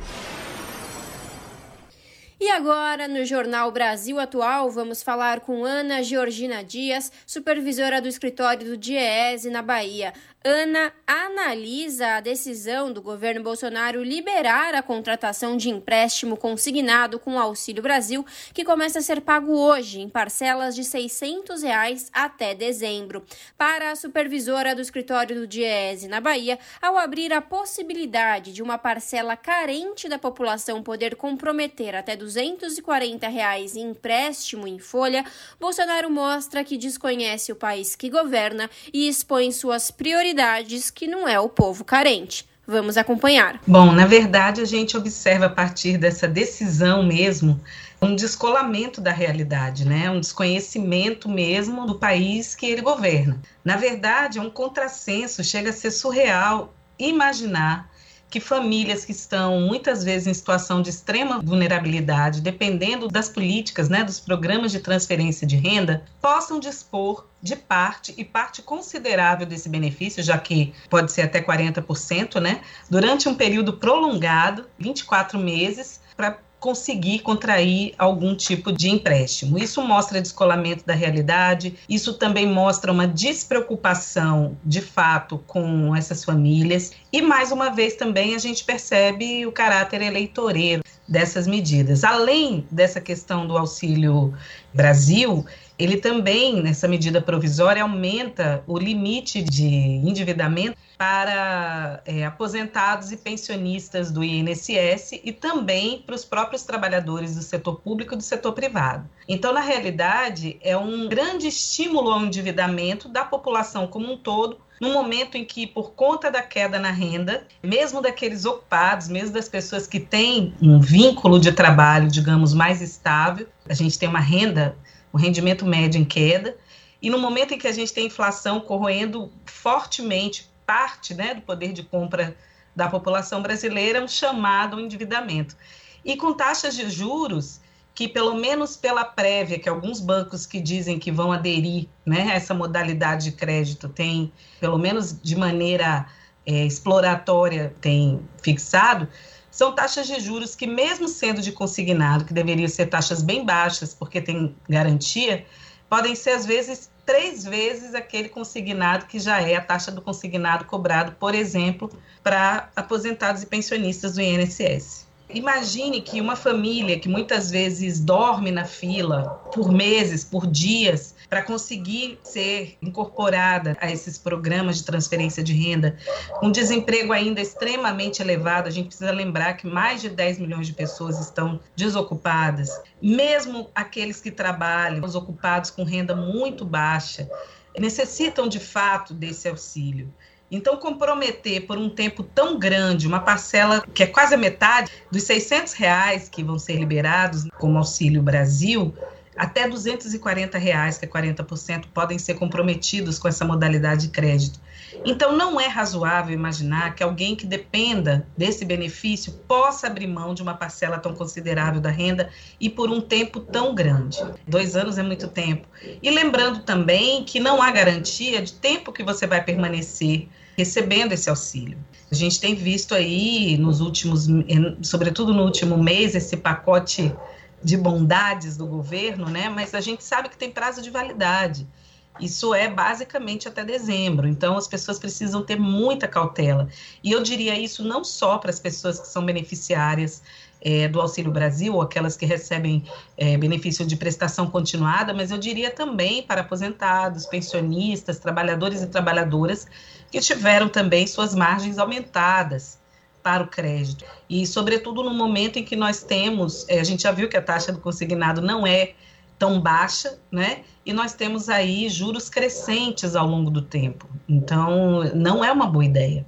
E agora, no Jornal Brasil Atual, vamos falar com Ana Georgina Dias, supervisora do escritório do DIEESE na Bahia. Ana analisa a decisão do governo Bolsonaro liberar a contratação de empréstimo consignado com o Auxílio Brasil, que começa a ser pago hoje em parcelas de 600 reais até dezembro. Para a supervisora do escritório do Diese na Bahia, ao abrir a possibilidade de uma parcela carente da população poder comprometer até 240 reais em empréstimo em folha, Bolsonaro mostra que desconhece o país que governa e expõe suas prioridades prioridades que não é o povo carente. Vamos acompanhar. Bom, na verdade, a gente observa a partir dessa decisão mesmo um descolamento da realidade, né? Um desconhecimento mesmo do país que ele governa. Na verdade, é um contrassenso, chega a ser surreal imaginar que famílias que estão muitas vezes em situação de extrema vulnerabilidade, dependendo das políticas, né, dos programas de transferência de renda, possam dispor de parte e parte considerável desse benefício, já que pode ser até 40%, né, durante um período prolongado, 24 meses, para conseguir contrair algum tipo de empréstimo. Isso mostra descolamento da realidade, isso também mostra uma despreocupação de fato com essas famílias e mais uma vez também a gente percebe o caráter eleitoreiro dessas medidas. Além dessa questão do auxílio Brasil, ele também, nessa medida provisória, aumenta o limite de endividamento para é, aposentados e pensionistas do INSS e também para os próprios trabalhadores do setor público e do setor privado. Então, na realidade, é um grande estímulo ao endividamento da população como um todo no momento em que, por conta da queda na renda, mesmo daqueles ocupados, mesmo das pessoas que têm um vínculo de trabalho, digamos, mais estável, a gente tem uma renda, um rendimento médio em queda, e no momento em que a gente tem inflação corroendo fortemente parte né, do poder de compra da população brasileira, um chamado endividamento. E com taxas de juros que, pelo menos pela prévia, que alguns bancos que dizem que vão aderir né, a essa modalidade de crédito têm, pelo menos de maneira é, exploratória, tem fixado, são taxas de juros que, mesmo sendo de consignado, que deveriam ser taxas bem baixas, porque tem garantia, podem ser, às vezes, três vezes aquele consignado que já é a taxa do consignado cobrado, por exemplo, para aposentados e pensionistas do INSS. Imagine que uma família que muitas vezes dorme na fila por meses, por dias, para conseguir ser incorporada a esses programas de transferência de renda, com desemprego ainda extremamente elevado, a gente precisa lembrar que mais de 10 milhões de pessoas estão desocupadas, mesmo aqueles que trabalham, os ocupados com renda muito baixa, necessitam de fato desse auxílio. Então, comprometer por um tempo tão grande uma parcela que é quase a metade dos 600 reais que vão ser liberados como Auxílio Brasil, até 240 reais, que é 40%, podem ser comprometidos com essa modalidade de crédito. Então, não é razoável imaginar que alguém que dependa desse benefício possa abrir mão de uma parcela tão considerável da renda e por um tempo tão grande. Dois anos é muito tempo. E lembrando também que não há garantia de tempo que você vai permanecer recebendo esse auxílio. A gente tem visto aí nos últimos, sobretudo no último mês, esse pacote de bondades do governo, né? Mas a gente sabe que tem prazo de validade. Isso é basicamente até dezembro, então as pessoas precisam ter muita cautela. E eu diria isso não só para as pessoas que são beneficiárias é, do Auxílio Brasil, ou aquelas que recebem é, benefício de prestação continuada, mas eu diria também para aposentados, pensionistas, trabalhadores e trabalhadoras que tiveram também suas margens aumentadas para o crédito. E, sobretudo, no momento em que nós temos, é, a gente já viu que a taxa do consignado não é tão baixa, né? E nós temos aí juros crescentes ao longo do tempo. Então, não é uma boa ideia.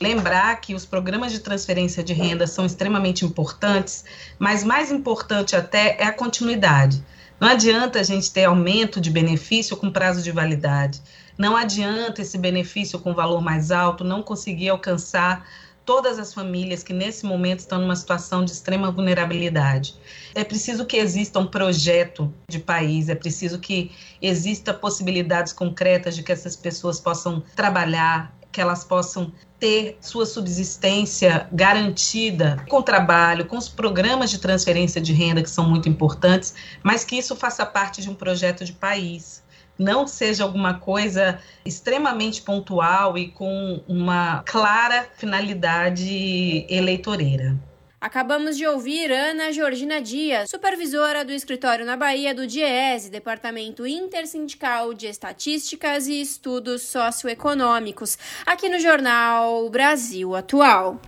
Lembrar que os programas de transferência de renda são extremamente importantes, mas mais importante até é a continuidade. Não adianta a gente ter aumento de benefício com prazo de validade. Não adianta esse benefício com valor mais alto não conseguir alcançar todas as famílias que nesse momento estão numa situação de extrema vulnerabilidade. É preciso que exista um projeto de país, é preciso que exista possibilidades concretas de que essas pessoas possam trabalhar, que elas possam ter sua subsistência garantida com trabalho, com os programas de transferência de renda que são muito importantes, mas que isso faça parte de um projeto de país não seja alguma coisa extremamente pontual e com uma clara finalidade eleitoreira. Acabamos de ouvir Ana Georgina Dias, supervisora do escritório na Bahia do DIESE, Departamento Intersindical de Estatísticas e Estudos Socioeconômicos, aqui no jornal Brasil Atual.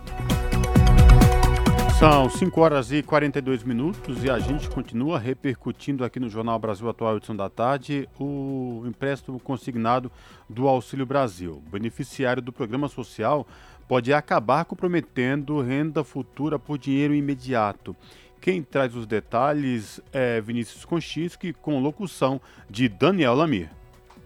São 5 horas e 42 minutos e a gente continua repercutindo aqui no Jornal Brasil Atual, edição da tarde, o empréstimo consignado do Auxílio Brasil. Beneficiário do programa social pode acabar comprometendo renda futura por dinheiro imediato. Quem traz os detalhes é Vinícius Konchinski, com locução de Daniel Lamir.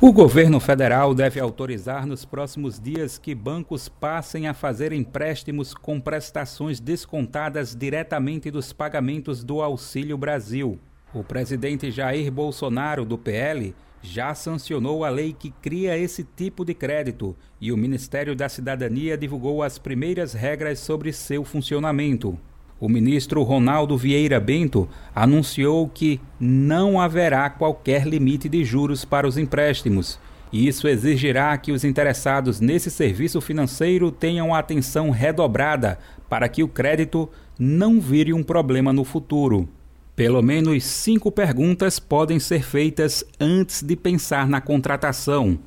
O governo federal deve autorizar nos próximos dias que bancos passem a fazer empréstimos com prestações descontadas diretamente dos pagamentos do Auxílio Brasil. O presidente Jair Bolsonaro, do PL, já sancionou a lei que cria esse tipo de crédito e o Ministério da Cidadania divulgou as primeiras regras sobre seu funcionamento. O ministro Ronaldo Vieira Bento anunciou que não haverá qualquer limite de juros para os empréstimos. E isso exigirá que os interessados nesse serviço financeiro tenham atenção redobrada para que o crédito não vire um problema no futuro. Pelo menos cinco perguntas podem ser feitas antes de pensar na contratação.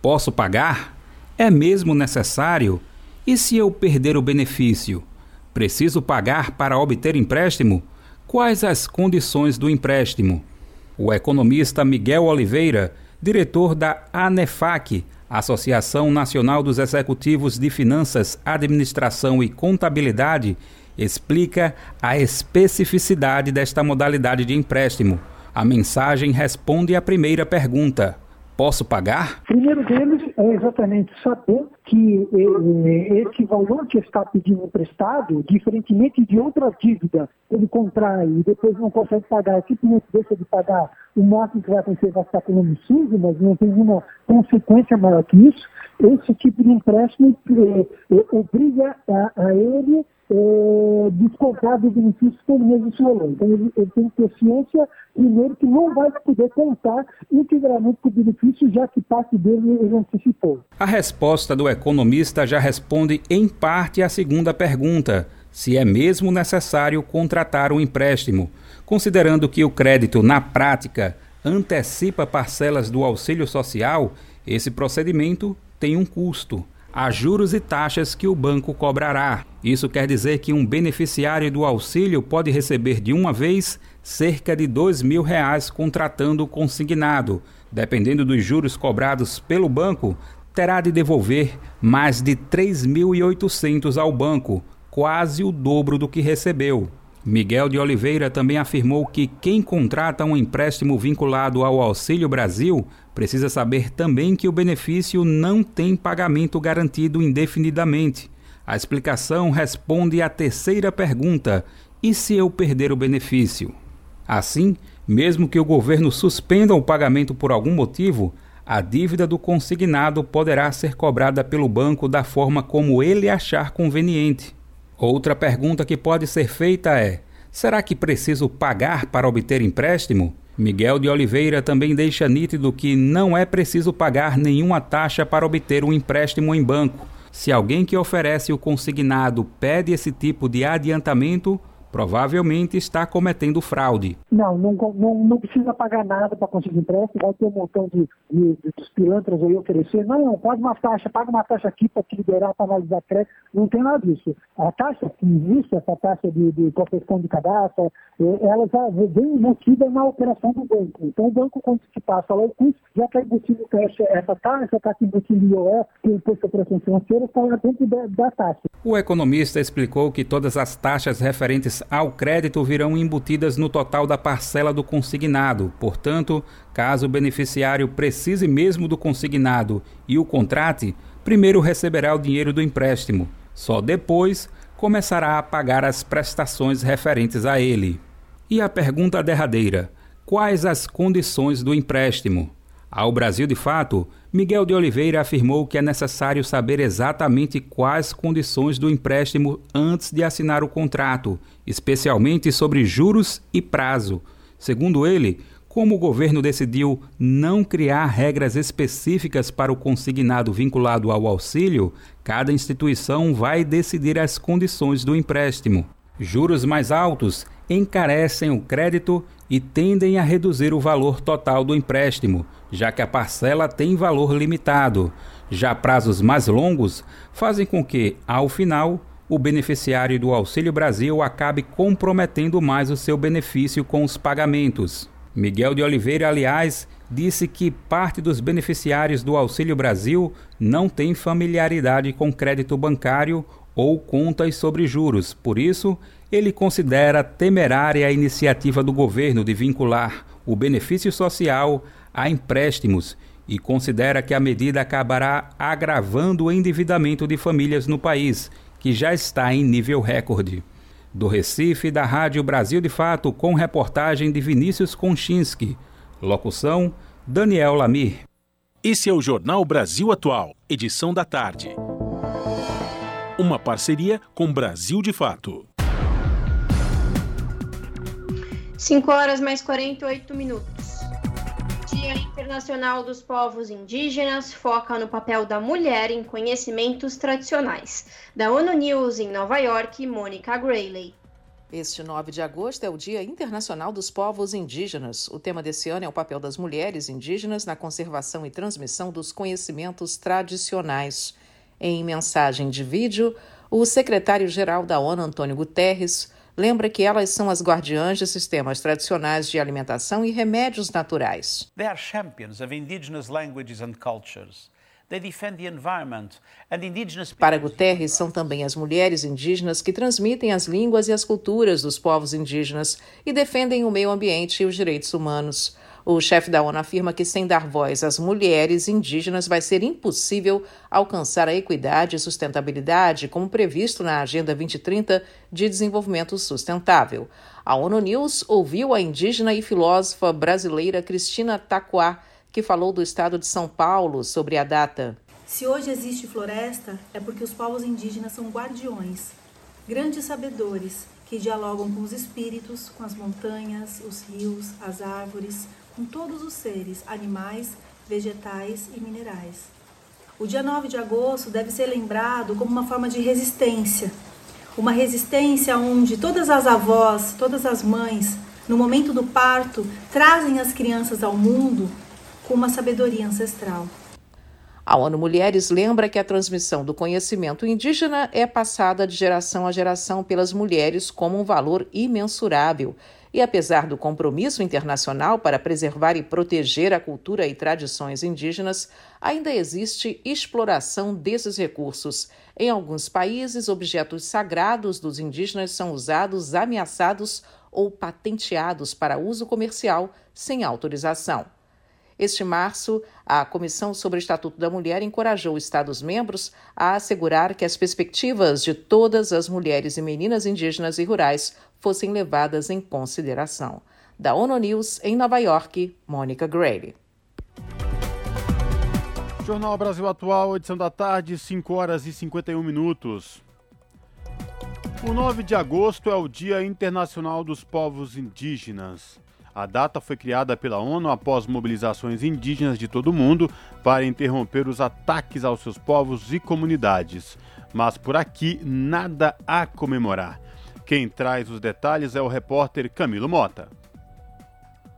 Posso pagar? É mesmo necessário? E se eu perder o benefício? Preciso pagar para obter empréstimo? Quais as condições do empréstimo? O economista Miguel Oliveira, diretor da ANEFAC, Associação Nacional dos Executivos de Finanças, Administração e Contabilidade explica a especificidade desta modalidade de empréstimo. A mensagem responde à primeira pergunta: Posso pagar? Primeiro deles é exatamente saber que eh, esse valor que está pedindo emprestado, diferentemente de outra dívida, ele contrai e depois não consegue pagar, simplesmente deixa de pagar, o máximo que vai acontecer vai ficar com o sujo, mas não tem nenhuma consequência maior que isso. Esse tipo de empréstimo eh, obriga a, a ele é, descontar dos benefícios pelo mesmo valor. Então, ele, ele, tem que ter ciência, primeiro, que não vai poder contar integralmente com o benefício, já que parte dele ele antecipou. A resposta do economista já responde em parte à segunda pergunta, se é mesmo necessário contratar um empréstimo, considerando que o crédito, na prática, antecipa parcelas do auxílio social, esse procedimento tem um custo a juros e taxas que o banco cobrará. Isso quer dizer que um beneficiário do auxílio pode receber de uma vez cerca de mil reais contratando o consignado. Dependendo dos juros cobrados pelo banco, terá de devolver mais de 3.800 ao banco, quase o dobro do que recebeu. Miguel de Oliveira também afirmou que quem contrata um empréstimo vinculado ao Auxílio Brasil precisa saber também que o benefício não tem pagamento garantido indefinidamente. A explicação responde à terceira pergunta: e se eu perder o benefício? Assim, mesmo que o governo suspenda o pagamento por algum motivo, a dívida do consignado poderá ser cobrada pelo banco da forma como ele achar conveniente. Outra pergunta que pode ser feita é: será que preciso pagar para obter empréstimo? Miguel de Oliveira também deixa nítido que não é preciso pagar nenhuma taxa para obter um empréstimo em banco. Se alguém que oferece o consignado pede esse tipo de adiantamento, provavelmente está cometendo fraude. Não, não, não, não precisa pagar nada para conseguir empréstimo, vai ter um montão de, de, de pilantras aí oferecer. Não, paga uma taxa, paga uma taxa aqui para te liberar para analisar crédito. Não tem nada disso. A taxa que existe, essa taxa de, de confecção de cadastro, é, ela já vem embutida na operação do banco. Então o banco, quando se passa lá o custo, já está embutido essa taxa, está embutido o IOF, que é o imposto de operações financeiras, está dentro da, da taxa. O economista explicou que todas as taxas referentes ao crédito virão embutidas no total da parcela do consignado. Portanto, caso o beneficiário precise mesmo do consignado e o contrate, primeiro receberá o dinheiro do empréstimo. Só depois começará a pagar as prestações referentes a ele. E a pergunta derradeira: quais as condições do empréstimo? Ao Brasil de Fato, Miguel de Oliveira afirmou que é necessário saber exatamente quais condições do empréstimo antes de assinar o contrato, especialmente sobre juros e prazo. Segundo ele, como o governo decidiu não criar regras específicas para o consignado vinculado ao auxílio, cada instituição vai decidir as condições do empréstimo. Juros mais altos encarecem o crédito e tendem a reduzir o valor total do empréstimo, já que a parcela tem valor limitado. Já prazos mais longos fazem com que, ao final, o beneficiário do Auxílio Brasil acabe comprometendo mais o seu benefício com os pagamentos. Miguel de Oliveira, aliás, disse que parte dos beneficiários do Auxílio Brasil não tem familiaridade com crédito bancário ou contas sobre juros. Por isso, ele considera temerária a iniciativa do governo de vincular o benefício social a empréstimos e considera que a medida acabará agravando o endividamento de famílias no país, que já está em nível recorde. Do Recife, da Rádio Brasil de Fato, com reportagem de Vinícius Konchinski. Locução: Daniel Lamir. Esse é o Jornal Brasil Atual, edição da tarde. Uma parceria com Brasil de Fato. 5 horas mais 48 minutos. Dia Internacional dos Povos Indígenas foca no papel da mulher em conhecimentos tradicionais. Da ONU News em Nova York, Mônica Grayley. Este 9 de agosto é o Dia Internacional dos Povos Indígenas. O tema desse ano é o papel das mulheres indígenas na conservação e transmissão dos conhecimentos tradicionais. Em mensagem de vídeo, o secretário-geral da ONU, Antônio Guterres, lembra que elas são as guardiãs de sistemas tradicionais de alimentação e remédios naturais. They are champions of indigenous languages and cultures. Para Guterres, são também as mulheres indígenas que transmitem as línguas e as culturas dos povos indígenas e defendem o meio ambiente e os direitos humanos. O chefe da ONU afirma que, sem dar voz às mulheres indígenas, vai ser impossível alcançar a equidade e sustentabilidade, como previsto na Agenda 2030 de Desenvolvimento Sustentável. A ONU News ouviu a indígena e filósofa brasileira Cristina Taquá que falou do estado de São Paulo sobre a data. Se hoje existe floresta, é porque os povos indígenas são guardiões, grandes sabedores que dialogam com os espíritos, com as montanhas, os rios, as árvores, com todos os seres, animais, vegetais e minerais. O dia 9 de agosto deve ser lembrado como uma forma de resistência, uma resistência onde todas as avós, todas as mães, no momento do parto, trazem as crianças ao mundo com uma sabedoria ancestral. A ONU Mulheres lembra que a transmissão do conhecimento indígena é passada de geração a geração pelas mulheres como um valor imensurável. E apesar do compromisso internacional para preservar e proteger a cultura e tradições indígenas, ainda existe exploração desses recursos. Em alguns países, objetos sagrados dos indígenas são usados, ameaçados ou patenteados para uso comercial sem autorização. Este março, a Comissão sobre o Estatuto da Mulher encorajou Estados-membros a assegurar que as perspectivas de todas as mulheres e meninas indígenas e rurais fossem levadas em consideração. Da ONU News, em Nova York, Mônica Grady. Jornal Brasil Atual, edição da tarde, 5 horas e 51 minutos. O 9 de agosto é o Dia Internacional dos Povos Indígenas. A data foi criada pela ONU após mobilizações indígenas de todo o mundo para interromper os ataques aos seus povos e comunidades. Mas por aqui, nada a comemorar. Quem traz os detalhes é o repórter Camilo Mota.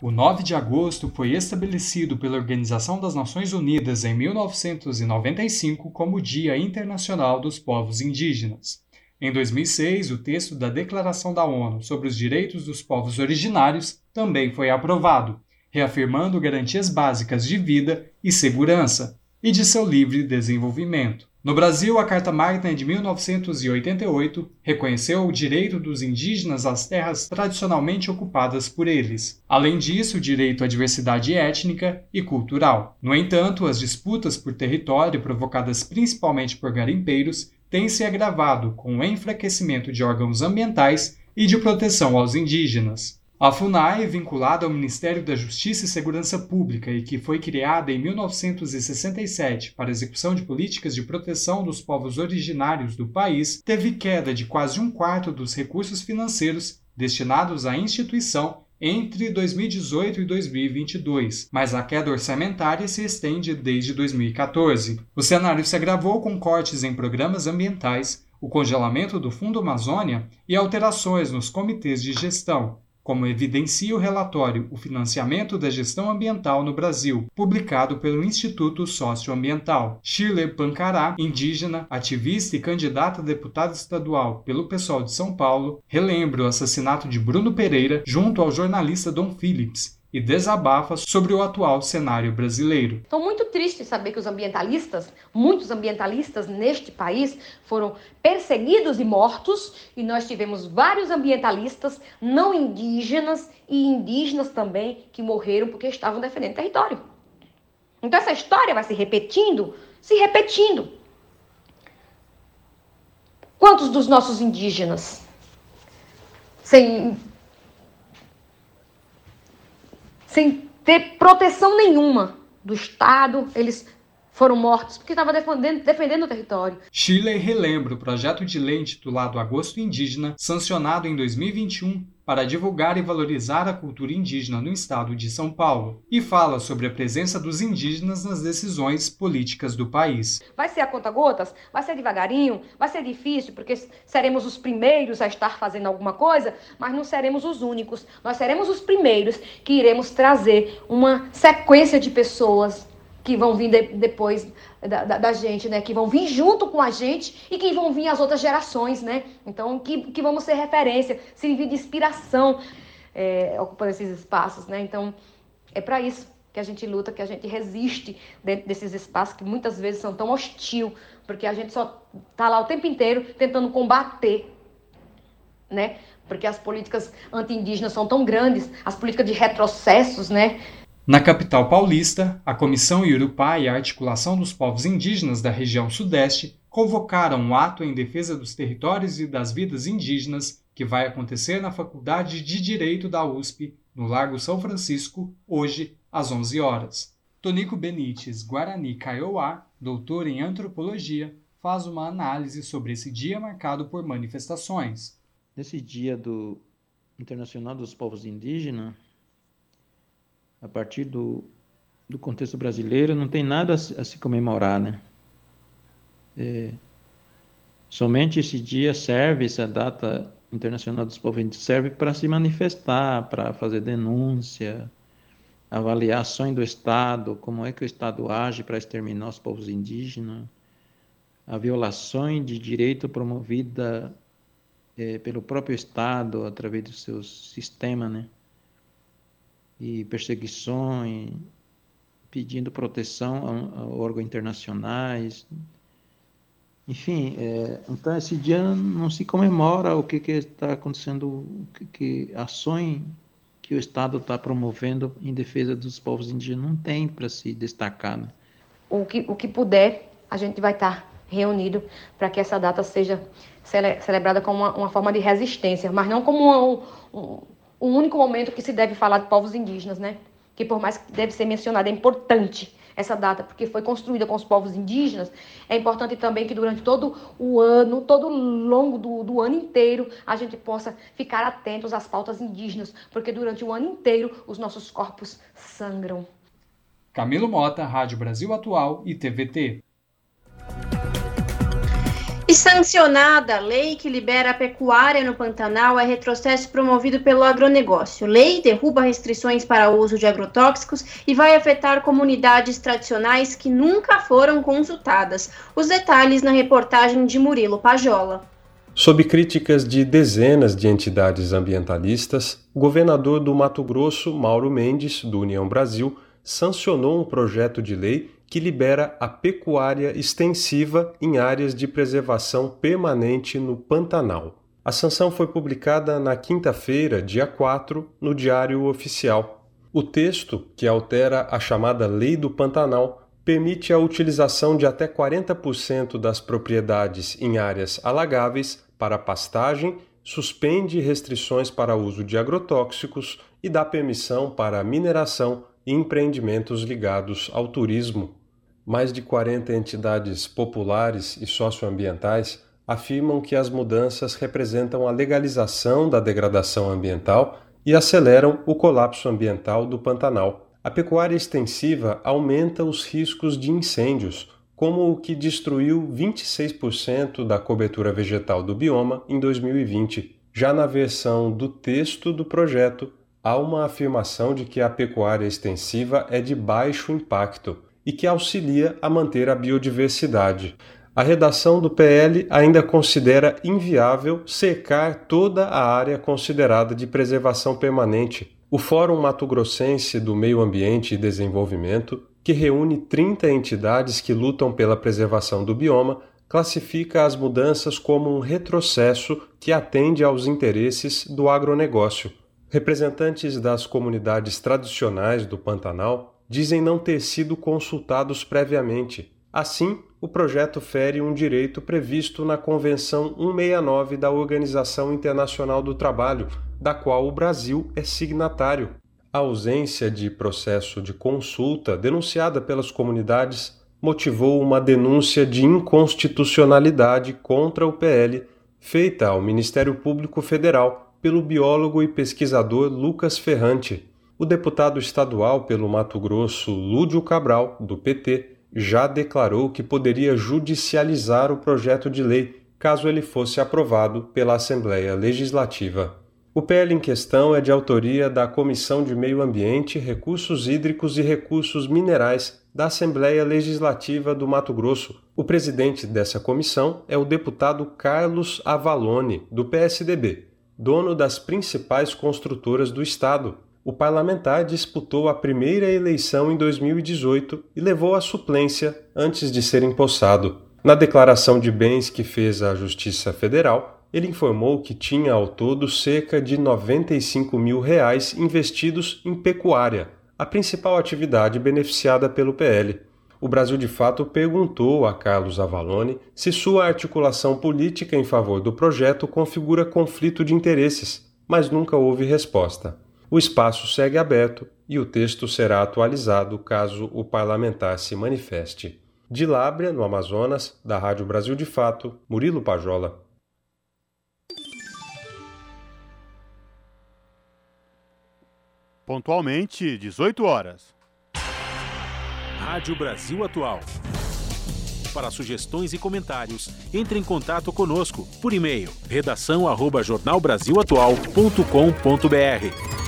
O 9 de agosto foi estabelecido pela Organização das Nações Unidas em 1995 como Dia Internacional dos Povos Indígenas. Em 2006, o texto da Declaração da ONU sobre os Direitos dos Povos Originários também foi aprovado, reafirmando garantias básicas de vida e segurança e de seu livre desenvolvimento. No Brasil, a Carta Magna de 1988 reconheceu o direito dos indígenas às terras tradicionalmente ocupadas por eles. Além disso, o direito à diversidade étnica e cultural. No entanto, as disputas por território provocadas principalmente por garimpeiros tem se agravado com o enfraquecimento de órgãos ambientais e de proteção aos indígenas. A FUNAI, vinculada ao Ministério da Justiça e Segurança Pública e que foi criada em 1967 para execução de políticas de proteção dos povos originários do país, teve queda de quase um quarto dos recursos financeiros destinados à instituição entre 2018 e 2022, mas a queda orçamentária se estende desde 2014. O cenário se agravou com cortes em programas ambientais, o congelamento do Fundo Amazônia e alterações nos comitês de gestão, como evidencia o relatório O Financiamento da Gestão Ambiental no Brasil, publicado pelo Instituto Socioambiental. Shirley Pancará, indígena, ativista e candidata a deputada estadual pelo pessoal de São Paulo, relembra o assassinato de Bruno Pereira junto ao jornalista Dom Phillips e desabafa sobre o atual cenário brasileiro. Estou muito triste saber que os ambientalistas, muitos ambientalistas neste país, foram perseguidos e mortos, e nós tivemos vários ambientalistas não indígenas e indígenas também que morreram porque estavam defendendo território. Então essa história vai se repetindo, se repetindo. Quantos dos nossos indígenas sem sem ter proteção nenhuma do Estado, eles foram mortos porque estavam defendendo, defendendo o território. Chile relembra o projeto de lei intitulado Agosto Indígena, sancionado em 2021 para divulgar e valorizar a cultura indígena no estado de São Paulo, e fala sobre a presença dos indígenas nas decisões políticas do país. Vai ser a conta-gotas? Vai ser devagarinho? Vai ser difícil, porque seremos os primeiros a estar fazendo alguma coisa, mas não seremos os únicos. Nós seremos os primeiros que iremos trazer uma sequência de pessoas que vão vir de, depois da, da, da, gente, né? Que vão vir junto com a gente e que vão vir as outras gerações, né? Então, que, que vamos ser referência, servir de inspiração, é, ocupando esses espaços, né? Então, é para isso que a gente luta, que a gente resiste dentro desses espaços que muitas vezes são tão hostil, porque a gente só está lá o tempo inteiro tentando combater, né? Porque as políticas anti-indígenas são tão grandes, as políticas de retrocessos, né? Na capital paulista, a Comissão Iurupá e a Articulação dos Povos Indígenas da região Sudeste convocaram um ato em defesa dos territórios e das vidas indígenas que vai acontecer na Faculdade de Direito da USP, no Largo São Francisco, hoje, às 11 horas. Tonico Benites Guarani Kaiowá, doutor em antropologia, faz uma análise sobre esse dia marcado por manifestações. Nesse dia do Internacional dos Povos Indígenas, a partir do, do contexto brasileiro, não tem nada a, a se comemorar, né? É, somente esse dia serve, essa data internacional dos povos serve para se manifestar, para fazer denúncia, avaliar ações do Estado, como é que o Estado age para exterminar os povos indígenas, a violações de direito promovida é, pelo próprio Estado através do seu sistema, né? E perseguições, pedindo proteção a, a órgãos internacionais, enfim, é, então esse dia não se comemora o que está acontecendo, que, que ações que o Estado está promovendo em defesa dos povos indígenas não tem para se destacar. Né? O, que, o que puder, a gente vai estar tá reunido para que essa data seja cele, celebrada como uma, uma, forma de resistência, mas não como um, um, um único momento que se deve falar de povos indígenas, né? Que por mais que deve ser mencionado, é importante essa data, porque foi construída com os povos indígenas, é importante também que durante todo o ano, todo o longo do, do ano inteiro, a gente possa ficar atentos às pautas indígenas, porque durante o ano inteiro os nossos corpos sangram. Camilo Mota, Rádio Brasil Atual e TVT. E sancionada a lei que libera a pecuária no Pantanal é retrocesso promovido pelo agronegócio. Lei derruba restrições para o uso de agrotóxicos e vai afetar comunidades tradicionais que nunca foram consultadas. Os detalhes na reportagem de Murilo Pajola. Sob críticas de dezenas de entidades ambientalistas, o governador do Mato Grosso, Mauro Mendes, do União Brasil, sancionou um projeto de lei que libera a pecuária extensiva em áreas de preservação permanente no Pantanal. A sanção foi publicada na quinta-feira, dia 4, no Diário Oficial. O texto, que altera a chamada Lei do Pantanal, permite a utilização de até 40% das propriedades em áreas alagáveis para pastagem, suspende restrições para uso de agrotóxicos e dá permissão para mineração e empreendimentos ligados ao turismo mais de 40 entidades populares e socioambientais afirmam que as mudanças representam a legalização da degradação ambiental e aceleram o colapso ambiental do Pantanal. A pecuária extensiva aumenta os riscos de incêndios, como o que destruiu 26% da cobertura vegetal do bioma em 2020. Já na versão do texto do projeto, há uma afirmação de que a pecuária extensiva é de baixo impacto e que auxilia a manter a biodiversidade. A redação do PL ainda considera inviável cercar toda a área considerada de preservação permanente. O Fórum Mato Grossense do Meio Ambiente e Desenvolvimento, que reúne 30 entidades que lutam pela preservação do bioma, classifica as mudanças como um retrocesso que atende aos interesses do agronegócio. Representantes das comunidades tradicionais do Pantanal dizem não ter sido consultados previamente. Assim, o projeto fere um direito previsto na Convenção 169 da Organização Internacional do Trabalho, da qual o Brasil é signatário. A ausência de processo de consulta denunciada pelas comunidades motivou uma denúncia de inconstitucionalidade contra o PL feita ao Ministério Público Federal pelo biólogo e pesquisador Lucas Ferrante. O deputado estadual pelo Mato Grosso, Lúdio Cabral, do PT, já declarou que poderia judicializar o projeto de lei caso ele fosse aprovado pela Assembleia Legislativa. O PL em questão é de autoria da Comissão de Meio Ambiente, Recursos Hídricos e Recursos Minerais da Assembleia Legislativa do Mato Grosso. O presidente dessa comissão é o deputado Carlos Avalone, do PSDB, dono das principais construtoras do estado, O parlamentar disputou a primeira eleição em 2018 e levou a suplência antes de ser empossado. Na declaração de bens que fez à Justiça Federal, ele informou que tinha ao todo cerca de 95 mil reais investidos em pecuária, a principal atividade beneficiada pelo PL. O Brasil de Fato perguntou a Carlos Avalone se sua articulação política em favor do projeto configura conflito de interesses, mas nunca houve resposta. O espaço segue aberto e o texto será atualizado caso o parlamentar se manifeste. De Lábrea, no Amazonas, da Rádio Brasil de Fato, Murilo Pajola. Pontualmente, 18 horas. Rádio Brasil Atual. Para sugestões e comentários, entre em contato conosco por e-mail redação@jornalbrasilatual.com.br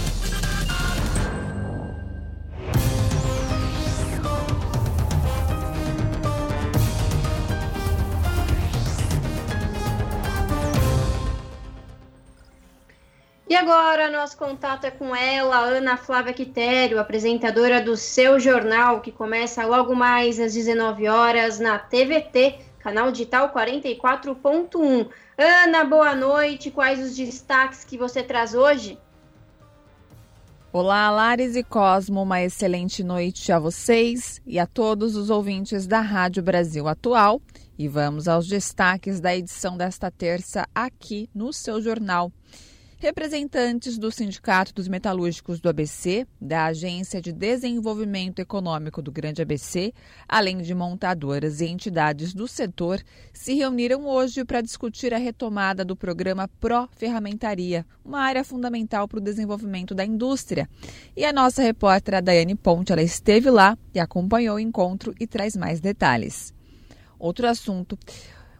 E agora, nosso contato é com ela, Ana Flávia Quitério, apresentadora do seu jornal, que começa logo mais às 19 horas na TVT, canal digital 44.1. Ana, boa noite. Quais os destaques que você traz hoje? Olá, Lares e Cosmo, uma excelente noite a vocês e a todos os ouvintes da Rádio Brasil Atual. E vamos aos destaques da edição desta terça aqui no seu jornal. Representantes do Sindicato dos Metalúrgicos do ABC, da Agência de Desenvolvimento Econômico do Grande ABC, além de montadoras e entidades do setor, se reuniram hoje para discutir a retomada do programa Pro Ferramentaria, uma área fundamental para o desenvolvimento da indústria. E a nossa repórter a Daiane Ponte, ela esteve lá e acompanhou o encontro e traz mais detalhes. Outro assunto: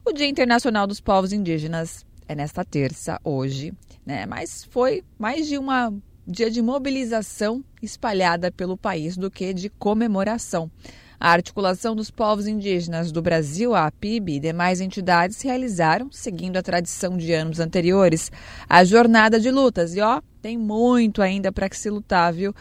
o Dia Internacional dos Povos Indígenas é nesta terça, hoje, né? Mas foi mais de uma dia de mobilização espalhada pelo país do que de comemoração. A articulação dos povos indígenas do Brasil, a APIB e demais entidades realizaram, seguindo a tradição de anos anteriores, a jornada de lutas. E ó, tem muito ainda para que se lutar, viu?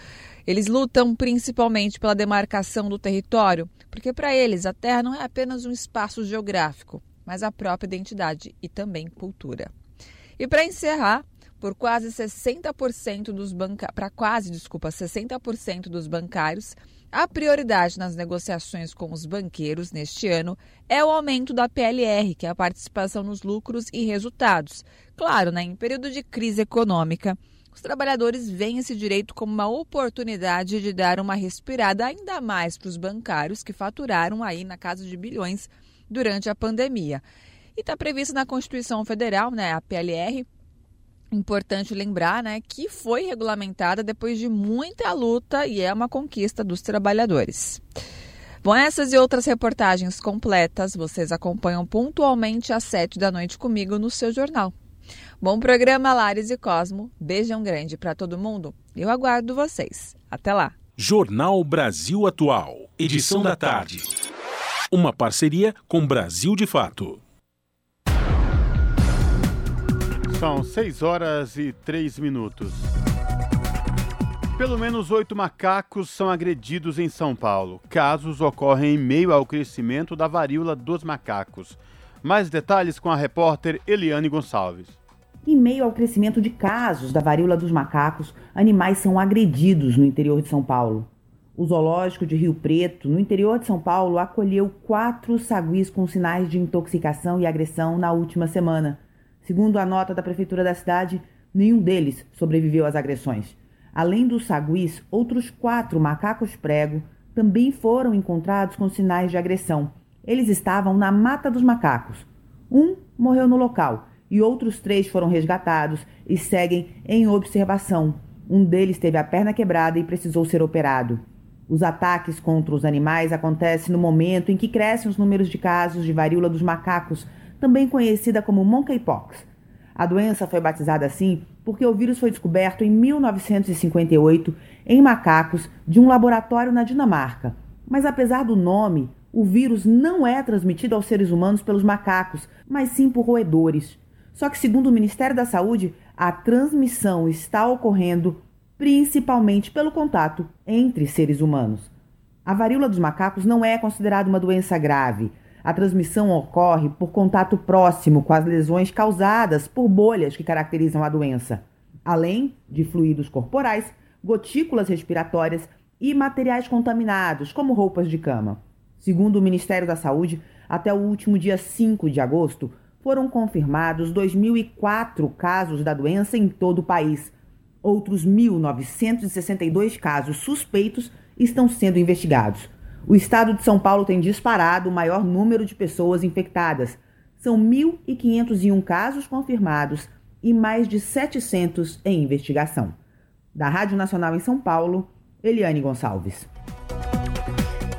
Eles lutam principalmente pela demarcação do território, porque para eles a terra não é apenas um espaço geográfico, mas a própria identidade e também cultura. E para encerrar, por quase 60% dos bancários, para quase, desculpa, 60% dos bancários, a prioridade nas negociações com os banqueiros neste ano é o aumento da PLR, que é a participação nos lucros e resultados. Claro, né, em período de crise econômica, os trabalhadores veem esse direito como uma oportunidade de dar uma respirada ainda mais para os bancários que faturaram aí na casa de bilhões durante a pandemia. E está previsto na Constituição Federal, né, a PLR, Importante lembrar né, que foi regulamentada depois de muita luta e é uma conquista dos trabalhadores. Bom, essas e outras reportagens completas vocês acompanham pontualmente às sete da noite comigo no seu jornal. Bom programa, Lares e Cosmo. Beijão grande para todo mundo. Eu aguardo vocês. Até lá. Jornal Brasil Atual, edição da tarde. Uma parceria com Brasil de Fato. São 6 horas e 3 minutos. Pelo menos oito macacos são agredidos em São Paulo. Casos ocorrem em meio ao crescimento da varíola dos macacos. Mais detalhes com a repórter Eliane Gonçalves. Em meio ao crescimento de casos da varíola dos macacos, animais são agredidos no interior de São Paulo. O zoológico de Rio Preto, no interior de São Paulo, acolheu quatro saguis com sinais de intoxicação e agressão na última semana. Segundo a nota da prefeitura da cidade, nenhum deles sobreviveu às agressões. Além dos saguis, outros quatro macacos prego também foram encontrados com sinais de agressão. Eles estavam na mata dos macacos. Um morreu no local e outros três foram resgatados e seguem em observação. Um deles teve a perna quebrada e precisou ser operado. Os ataques contra os animais acontecem no momento em que crescem os números de casos de varíola dos macacos também conhecida como monkeypox. A doença foi batizada assim porque o vírus foi descoberto em 1958 em macacos de um laboratório na Dinamarca. Mas apesar do nome, o vírus não é transmitido aos seres humanos pelos macacos, mas sim por roedores. Só que, segundo o Ministério da Saúde, a transmissão está ocorrendo principalmente pelo contato entre seres humanos. A varíola dos macacos não é considerada uma doença grave. A transmissão ocorre por contato próximo com as lesões causadas por bolhas que caracterizam a doença, além de fluidos corporais, gotículas respiratórias e materiais contaminados, como roupas de cama. Segundo o Ministério da Saúde, até o último dia 5 de agosto, foram confirmados 2.004 casos da doença em todo o país. Outros 1.962 casos suspeitos estão sendo investigados. O estado de São Paulo tem disparado o maior número de pessoas infectadas. São 1.501 casos confirmados e mais de 700 em investigação. Da Rádio Nacional em São Paulo, Eliane Gonçalves.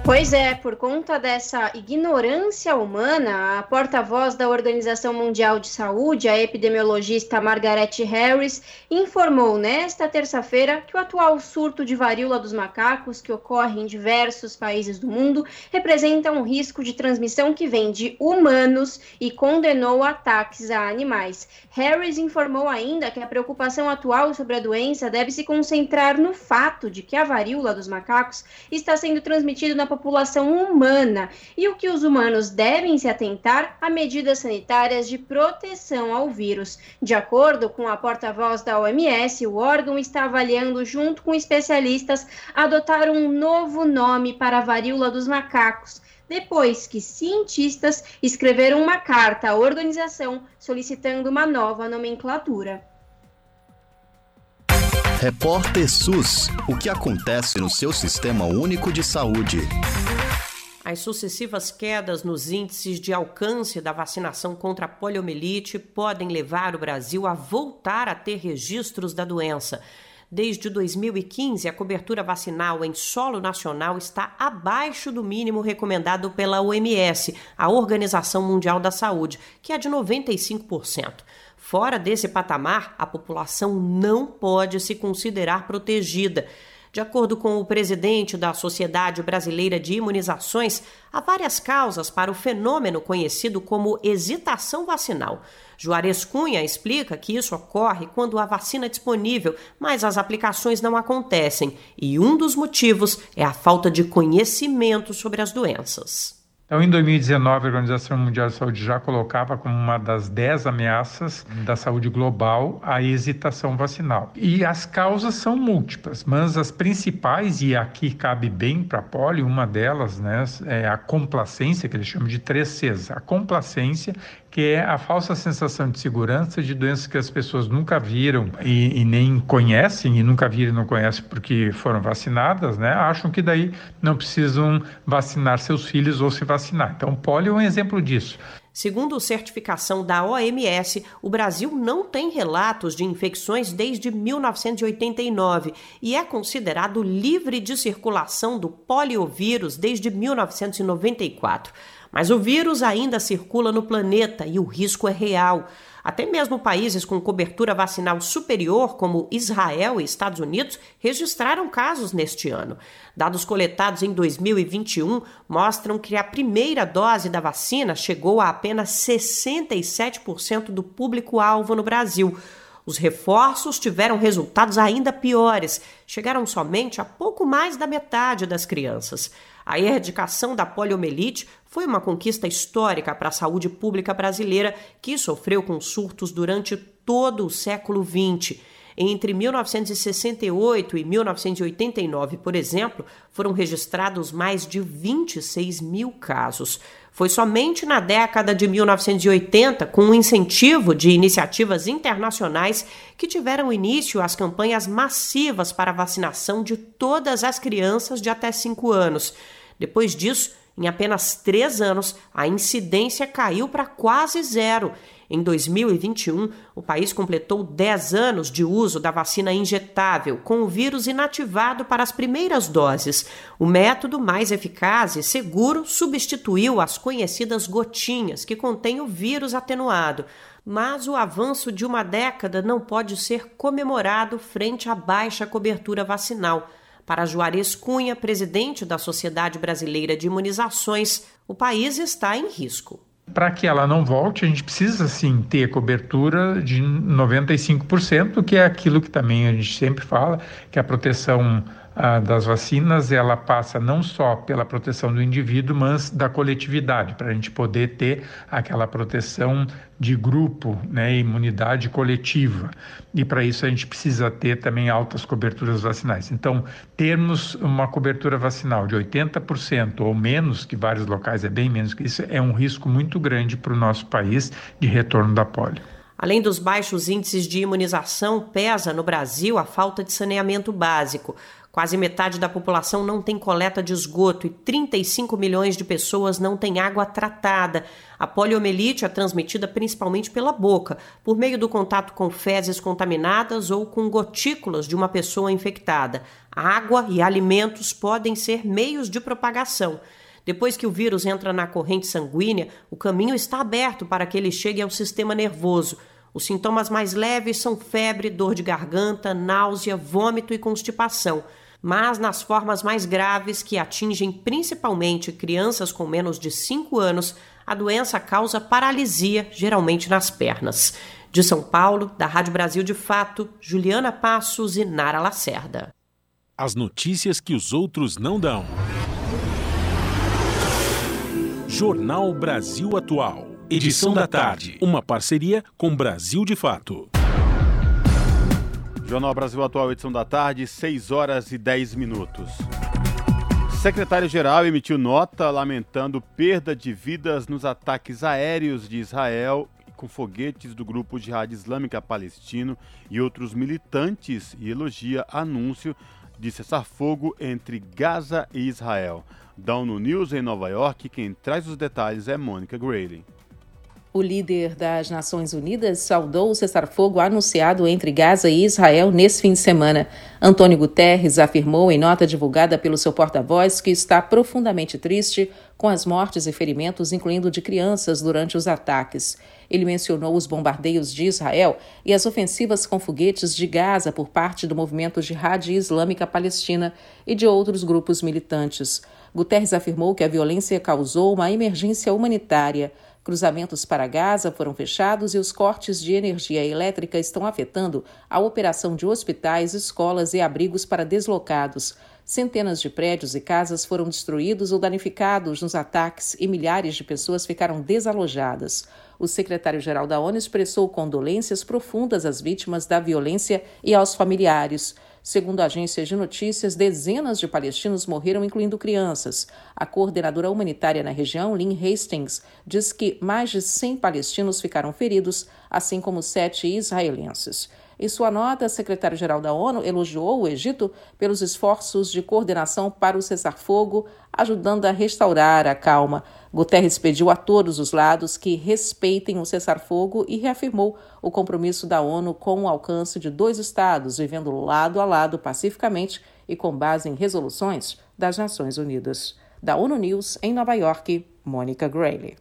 Pois é, por conta dessa ignorância humana, a porta-voz da Organização Mundial de Saúde, a epidemiologista Margaret Harris, informou nesta terça-feira que o atual surto de varíola dos macacos, que ocorre em diversos países do mundo, representa um risco de transmissão que vem de humanos e condenou ataques a animais. Harris informou ainda que a preocupação atual sobre a doença deve se concentrar no fato de que a varíola dos macacos está sendo transmitida na população humana e o que os humanos devem se atentar a medidas sanitárias de proteção ao vírus. De acordo com a porta-voz da OMS, o órgão está avaliando, junto com especialistas, adotar um novo nome para a varíola dos macacos depois que cientistas escreveram uma carta à organização solicitando uma nova nomenclatura. Repórter SUS: O que acontece no seu sistema único de saúde? As sucessivas quedas nos índices de alcance da vacinação contra a poliomielite podem levar o Brasil a voltar a ter registros da doença. Desde 2015, a cobertura vacinal em solo nacional está abaixo do mínimo recomendado pela OMS, a Organização Mundial da Saúde, que é de 95%. Fora desse patamar, a população não pode se considerar protegida. De acordo com o presidente da Sociedade Brasileira de Imunizações, há várias causas para o fenômeno conhecido como hesitação vacinal. Juarez Cunha explica que isso ocorre quando há vacina disponível, mas as aplicações não acontecem, e um dos motivos é a falta de conhecimento sobre as doenças. Então, em 2019, a Organização Mundial de Saúde já colocava como uma das 10 ameaças da saúde global a hesitação vacinal. E as causas são múltiplas, mas as principais, e aqui cabe bem para a polio, uma delas né, é a complacência, que eles chamam de 3 Cs. A complacência que é a falsa sensação de segurança de doenças que as pessoas nunca viram e, e, nem conhecem, e nunca viram e não conhecem porque foram vacinadas, né? Acham que daí não precisam vacinar seus filhos ou se vacinar. Então, polio é um exemplo disso. Segundo certificação da OMS, o Brasil não tem relatos de infecções desde 1989 e é considerado livre de circulação do poliovírus desde 1994. Mas o vírus ainda circula no planeta e o risco é real. Até mesmo países com cobertura vacinal superior, como Israel e Estados Unidos, registraram casos neste ano. Dados coletados em 2021 mostram que a primeira dose da vacina chegou a apenas 67% do público-alvo no Brasil. Os reforços tiveram resultados ainda piores, chegaram somente a pouco mais da metade das crianças. A erradicação da poliomielite foi uma conquista histórica para a saúde pública brasileira, que sofreu com surtos durante todo o século XX. Entre 1968 e 1989, por exemplo, foram registrados mais de 26 mil casos. Foi somente na década de 1980, com o incentivo de iniciativas internacionais, que tiveram início as campanhas massivas para a vacinação de todas as crianças de até 5 anos. Depois disso, Em apenas três anos, a incidência caiu para quase zero. Em 2021, o país completou 10 anos de uso da vacina injetável, com o vírus inativado para as primeiras doses. O método mais eficaz e seguro substituiu as conhecidas gotinhas, que contêm o vírus atenuado. Mas o avanço de uma década não pode ser comemorado frente à baixa cobertura vacinal. Para Juarez Cunha, presidente da Sociedade Brasileira de Imunizações, o país está em risco. Para que ela não volte, a gente precisa sim ter cobertura de 95%, que é aquilo que também a gente sempre fala, que a proteção das vacinas ela passa não só pela proteção do indivíduo, mas da coletividade, para a gente poder ter aquela proteção de grupo, né, imunidade coletiva. E para isso a gente precisa ter também altas coberturas vacinais. Então, termos uma cobertura vacinal de 80% ou menos, que vários locais é bem menos que isso, é um risco muito grande para o nosso país de retorno da polio. Além dos baixos índices de imunização, pesa no Brasil a falta de saneamento básico. Quase metade da população não tem coleta de esgoto e 35 milhões de pessoas não têm água tratada. A poliomielite é transmitida principalmente pela boca, por meio do contato com fezes contaminadas ou com gotículas de uma pessoa infectada. Água e alimentos podem ser meios de propagação. Depois que o vírus entra na corrente sanguínea, o caminho está aberto para que ele chegue ao sistema nervoso. Os sintomas mais leves são febre, dor de garganta, náusea, vômito e constipação mas nas formas mais graves, que atingem principalmente crianças com menos de 5 anos, a doença causa paralisia, geralmente nas pernas. De São Paulo, da Rádio Brasil de Fato, Juliana Passos e Nara Lacerda. As notícias que os outros não dão. Jornal Brasil Atual. Edição da tarde. Uma parceria com Brasil de Fato. Jornal Brasil Atual, edição da tarde, 6 horas e 10 minutos. Secretário-geral emitiu nota lamentando perda de vidas nos ataques aéreos de Israel com foguetes do grupo Jihad Islâmica Palestino e outros militantes e elogia anúncio de cessar-fogo entre Gaza e Israel. ONU News em Nova York, quem traz os detalhes é Mônica Grayley. O líder das Nações Unidas saudou o cessar-fogo anunciado entre Gaza e Israel nesse fim de semana. Antônio Guterres afirmou em nota divulgada pelo seu porta-voz que está profundamente triste com as mortes e ferimentos, incluindo de crianças, durante os ataques. Ele mencionou os bombardeios de Israel e as ofensivas com foguetes de Gaza por parte do movimento Jihad Islâmica Palestina e de outros grupos militantes. Guterres afirmou que a violência causou uma emergência humanitária. Cruzamentos para Gaza foram fechados e os cortes de energia elétrica estão afetando a operação de hospitais, escolas e abrigos para deslocados. Centenas de prédios e casas foram destruídos ou danificados nos ataques e milhares de pessoas ficaram desalojadas. O secretário-geral da ONU expressou condolências profundas às vítimas da violência e aos familiares. Segundo agências de notícias, dezenas de palestinos morreram, incluindo crianças. A coordenadora humanitária na região, Lynn Hastings, diz que mais de 100 palestinos ficaram feridos, assim como sete israelenses. Em sua nota, a secretária-geral da ONU elogiou o Egito pelos esforços de coordenação para o cessar-fogo, ajudando a restaurar a calma. Guterres pediu a todos os lados que respeitem o cessar-fogo e reafirmou o compromisso da ONU com o alcance de dois Estados vivendo lado a lado pacificamente e com base em resoluções das Nações Unidas. Da ONU News, em Nova York, Mônica Grayley.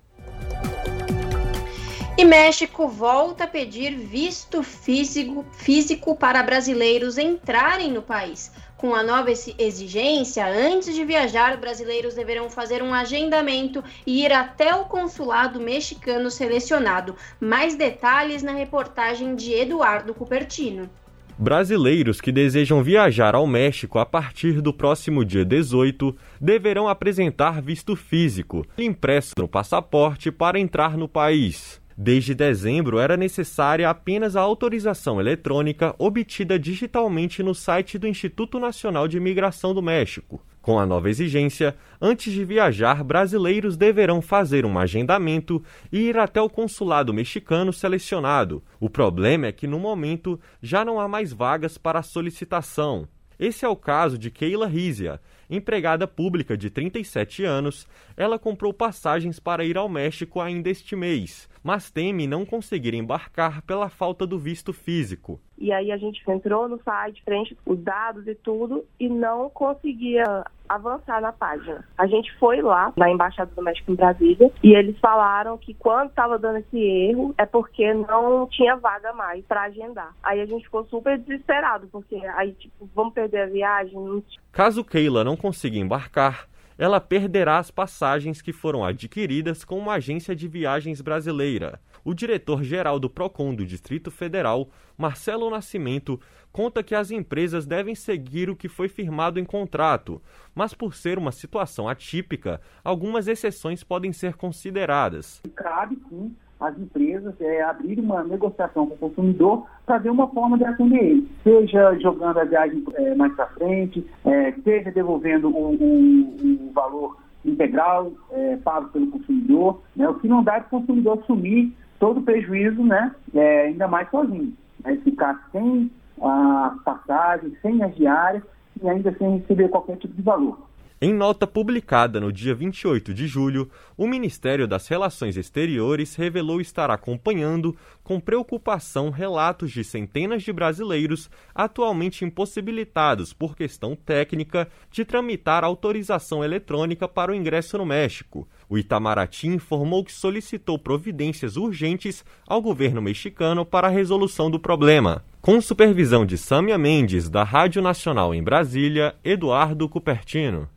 E México volta a pedir visto físico, físico para brasileiros entrarem no país. Com a nova exigência, antes de viajar, brasileiros deverão fazer um agendamento e ir até o consulado mexicano selecionado. Mais detalhes na reportagem de Eduardo Cupertino. Brasileiros que desejam viajar ao México a partir do próximo dia 18 deverão apresentar visto físico impresso no passaporte para entrar no país. Desde dezembro, era necessária apenas a autorização eletrônica obtida digitalmente no site do Instituto Nacional de Imigração do México. Com a nova exigência, antes de viajar, brasileiros deverão fazer um agendamento e ir até o consulado mexicano selecionado. O problema é que, no momento, já não há mais vagas para a solicitação. Esse é o caso de Keila Rizia, empregada pública de 37 anos. Ela comprou passagens para ir ao México ainda este mês, mas teme não conseguir embarcar pela falta do visto físico. E aí a gente entrou no site, preenche os dados e tudo, e não conseguia avançar na página. A gente foi lá na Embaixada do México em Brasília e eles falaram que quando estava dando esse erro é porque não tinha vaga mais para agendar. Aí a gente ficou super desesperado, porque aí, tipo, vamos perder a viagem? Caso Keila não consiga embarcar, ela perderá as passagens que foram adquiridas com uma agência de viagens brasileira. O diretor-geral do PROCON do Distrito Federal, Marcelo Nascimento, conta que as empresas devem seguir o que foi firmado em contrato, mas por ser uma situação atípica, algumas exceções podem ser consideradas. Cabe sim as empresas é, abrir uma negociação com o consumidor para ver uma forma de atender ele, seja jogando a viagem é, mais para frente, é, seja devolvendo o, valor integral é, pago pelo consumidor, né? o que não dá é para o consumidor assumir todo o prejuízo, né? É, ainda mais sozinho, né? ficar sem a passagem, sem as diárias e ainda sem receber qualquer tipo de valor. Em nota publicada no dia 28 de julho, o Ministério das Relações Exteriores revelou estar acompanhando com preocupação relatos de centenas de brasileiros atualmente impossibilitados por questão técnica de tramitar autorização eletrônica para o ingresso no México. O Itamaraty informou que solicitou providências urgentes ao governo mexicano para a resolução do problema. Com supervisão de Sâmia Mendes, da Rádio Nacional em Brasília, Eduardo Cupertino.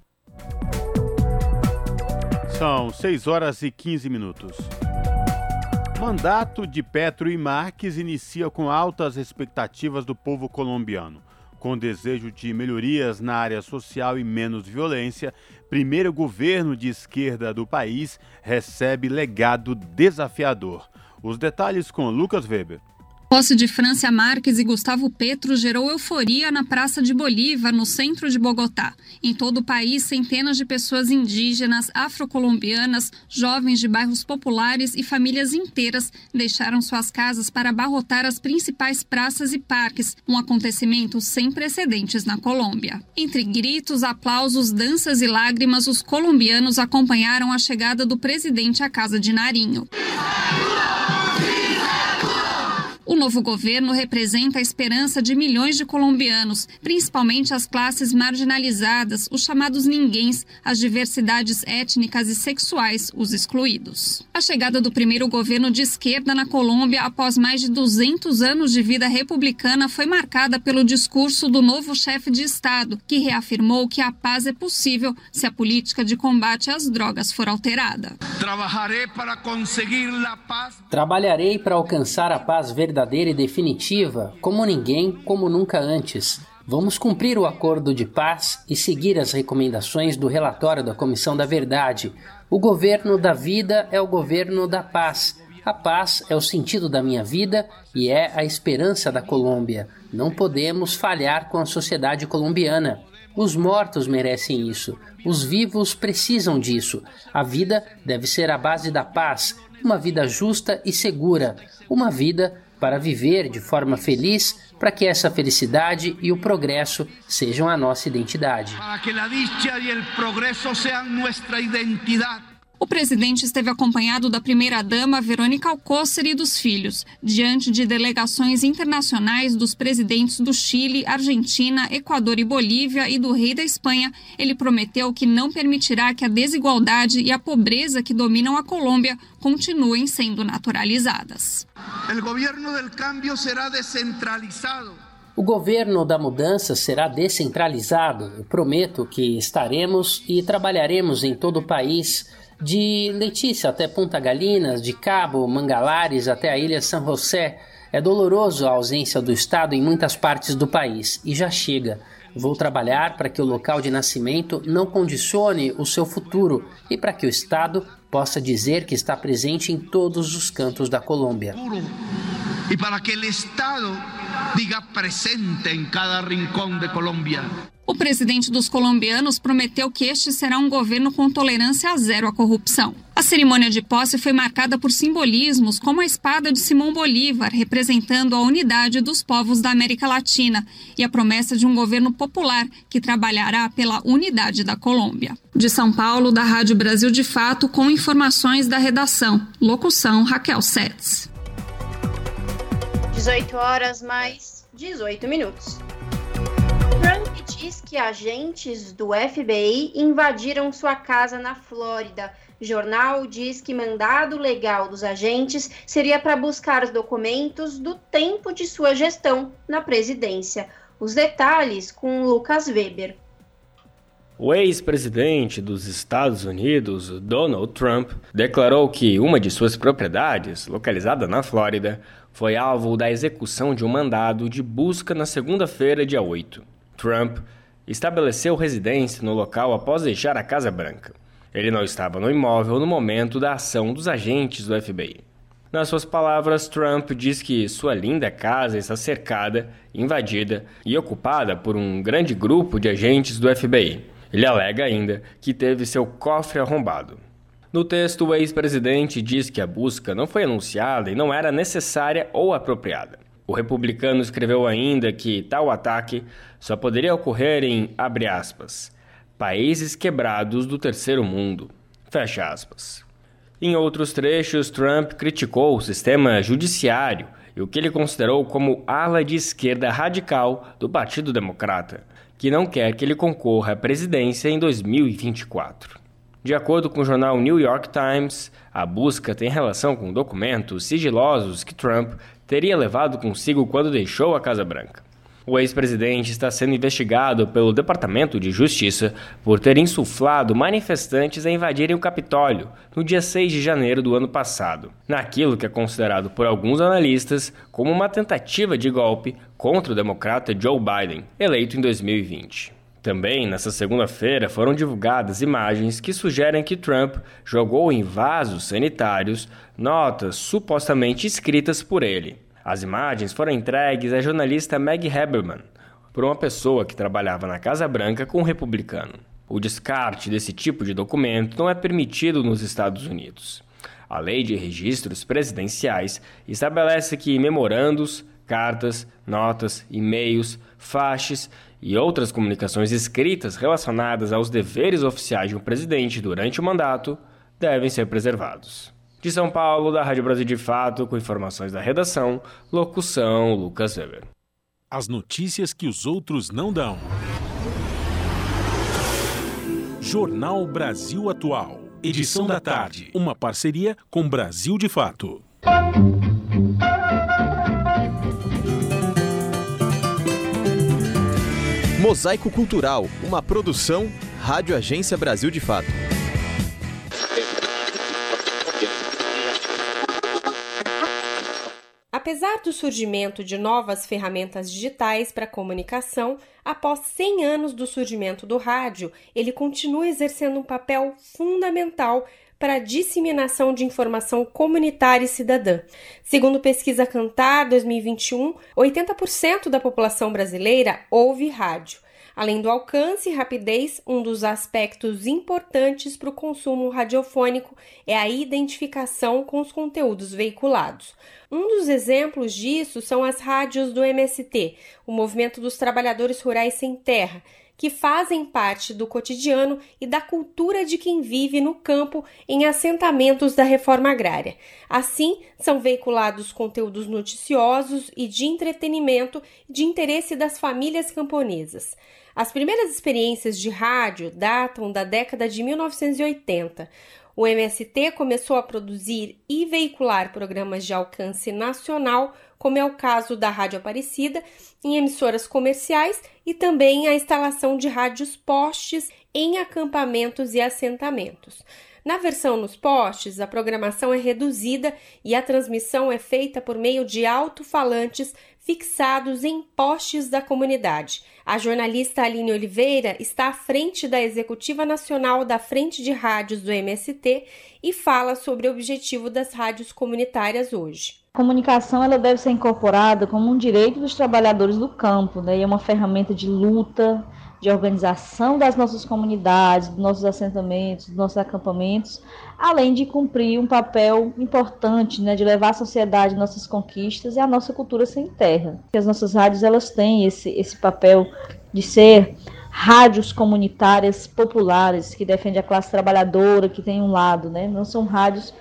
São 6 horas e 15 minutos. Mandato de Petro e Marques inicia com altas expectativas do povo colombiano. Com desejo de melhorias na área social e menos violência, primeiro governo de esquerda do país recebe legado desafiador. Os detalhes com Lucas Weber posse de Francia Marques e Gustavo Petro gerou euforia na Praça de Bolívar, no centro de Bogotá. Em todo o país, centenas de pessoas indígenas, afrocolombianas, jovens de bairros populares e famílias inteiras deixaram suas casas para abarrotar as principais praças e parques, um acontecimento sem precedentes na Colômbia. Entre gritos, aplausos, danças e lágrimas, os colombianos acompanharam a chegada do presidente à Casa de Narinho. O novo governo representa a esperança de milhões de colombianos, principalmente as classes marginalizadas, os chamados ninguéms, as diversidades étnicas e sexuais, os excluídos. A chegada do primeiro governo de esquerda na Colômbia após mais de 200 anos de vida republicana foi marcada pelo discurso do novo chefe de Estado, que reafirmou que a paz é possível se a política de combate às drogas for alterada. Trabalharei para alcançar a paz verdadeira verdadeira e definitiva, como ninguém, como nunca antes. Vamos cumprir o acordo de paz e seguir as recomendações do relatório da Comissão da Verdade. O governo da vida é o governo da paz. A paz é o sentido da minha vida e é a esperança da Colômbia. Não podemos falhar com a sociedade colombiana. Os mortos merecem isso. Os vivos precisam disso. A vida deve ser a base da paz, uma vida justa e segura, uma vida para viver de forma feliz, para que essa felicidade e o progresso sejam a nossa identidade. Para que a dicha e o progresso sejam nossa identidade. O presidente esteve acompanhado da primeira-dama Verônica Alcócer e dos filhos, diante de delegações internacionais dos presidentes do Chile, Argentina, Equador e Bolívia e do rei da Espanha. Ele prometeu que não permitirá que a desigualdade e a pobreza que dominam a Colômbia continuem sendo naturalizadas. O governo do cambio será descentralizado. O governo da mudança será descentralizado. Eu prometo que estaremos e trabalharemos em todo o país de Letícia até Punta Galinas, de Cabo, Mangalares até a ilha São José, é doloroso a ausência do Estado em muitas partes do país e já chega. Vou trabalhar para que o local de nascimento não condicione o seu futuro e para que o Estado possa dizer que está presente em todos os cantos da Colômbia. E para que o Estado diga presente em cada rincão de Colômbia. O presidente dos colombianos prometeu que este será um governo com tolerância zero à corrupção. A cerimônia de posse foi marcada por simbolismos, como a espada de Simão Bolívar, representando a unidade dos povos da América Latina, e a promessa de um governo popular que trabalhará pela unidade da Colômbia. De São Paulo, da Rádio Brasil de Fato, com informações da redação. Locução Raquel Setz. 18 horas mais 18 minutos diz que agentes do FBI invadiram sua casa na Flórida. Jornal diz que mandado legal dos agentes seria para buscar os documentos do tempo de sua gestão na presidência. Os detalhes com Lucas Weber. O ex-presidente dos Estados Unidos, Donald Trump, declarou que uma de suas propriedades, localizada na Flórida, foi alvo da execução de um mandado de busca na segunda-feira, dia 8. Trump estabeleceu residência no local após deixar a Casa Branca. Ele não estava no imóvel no momento da ação dos agentes do FBI. Nas suas palavras, Trump diz que sua linda casa está cercada, invadida e ocupada por um grande grupo de agentes do FBI. Ele alega ainda que teve seu cofre arrombado. No texto, o ex-presidente diz que a busca não foi anunciada e não era necessária ou apropriada. O republicano escreveu ainda que tal ataque só poderia ocorrer em, abre aspas, países quebrados do terceiro mundo, fecha aspas. Em outros trechos, Trump criticou o sistema judiciário e o que ele considerou como ala de esquerda radical do Partido Democrata, que não quer que ele concorra à presidência em 2024. De acordo com o jornal New York Times, a busca tem relação com documentos sigilosos que Trump teria levado consigo quando deixou a Casa Branca. O ex-presidente está sendo investigado pelo Departamento de Justiça por ter insuflado manifestantes a invadirem o Capitólio no dia 6 de janeiro do ano passado, naquilo que é considerado por alguns analistas como uma tentativa de golpe contra o democrata Joe Biden, eleito em 2020. Também nesta segunda-feira foram divulgadas imagens que sugerem que Trump jogou em vasos sanitários notas supostamente escritas por ele. As imagens foram entregues à jornalista Meg Haberman por uma pessoa que trabalhava na Casa Branca com um republicano. O descarte desse tipo de documento não é permitido nos Estados Unidos. A Lei de Registros Presidenciais estabelece que memorandos, cartas, notas, e-mails, faixes e outras comunicações escritas relacionadas aos deveres oficiais de um presidente durante o mandato devem ser preservados. De São Paulo, da Rádio Brasil de Fato, com informações da redação, locução Lucas Weber. As notícias que os outros não dão. Jornal Brasil Atual. Edição da tarde. Uma parceria com Brasil de Fato. Mosaico Cultural, uma produção Rádio Agência Brasil de Fato. Apesar do surgimento de novas ferramentas digitais para comunicação, após 100 anos do surgimento do rádio, ele continua exercendo um papel fundamental para a disseminação de informação comunitária e cidadã. Segundo pesquisa Cantar 2021, 80% da população brasileira ouve rádio. Além do alcance e rapidez, um dos aspectos importantes para o consumo radiofônico é a identificação com os conteúdos veiculados. Um dos exemplos disso são as rádios do MST, o Movimento dos Trabalhadores Rurais Sem Terra, que fazem parte do cotidiano e da cultura de quem vive no campo em assentamentos da reforma agrária. Assim, são veiculados conteúdos noticiosos e de entretenimento de interesse das famílias camponesas. As primeiras experiências de rádio datam da década de 1980. O MST começou a produzir e veicular programas de alcance nacional, como é o caso da Rádio Aparecida, em emissoras comerciais e também a instalação de rádios postes em acampamentos e assentamentos. Na versão nos postes, a programação é reduzida e a transmissão é feita por meio de alto-falantes fixados em postes da comunidade. A jornalista Aline Oliveira está à frente da executiva nacional da Frente de Rádios do MST e fala sobre o objetivo das rádios comunitárias hoje. A comunicação ela deve ser incorporada como um direito dos trabalhadores do campo, né? É uma ferramenta de luta, de organização das nossas comunidades, dos nossos assentamentos, dos nossos acampamentos, além de cumprir um papel importante, né, de levar à sociedade nossas conquistas e a nossa cultura sem terra. As nossas rádios elas têm esse, esse papel de ser rádios comunitárias populares que defendem a classe trabalhadora, que tem um lado, né? Não são rádios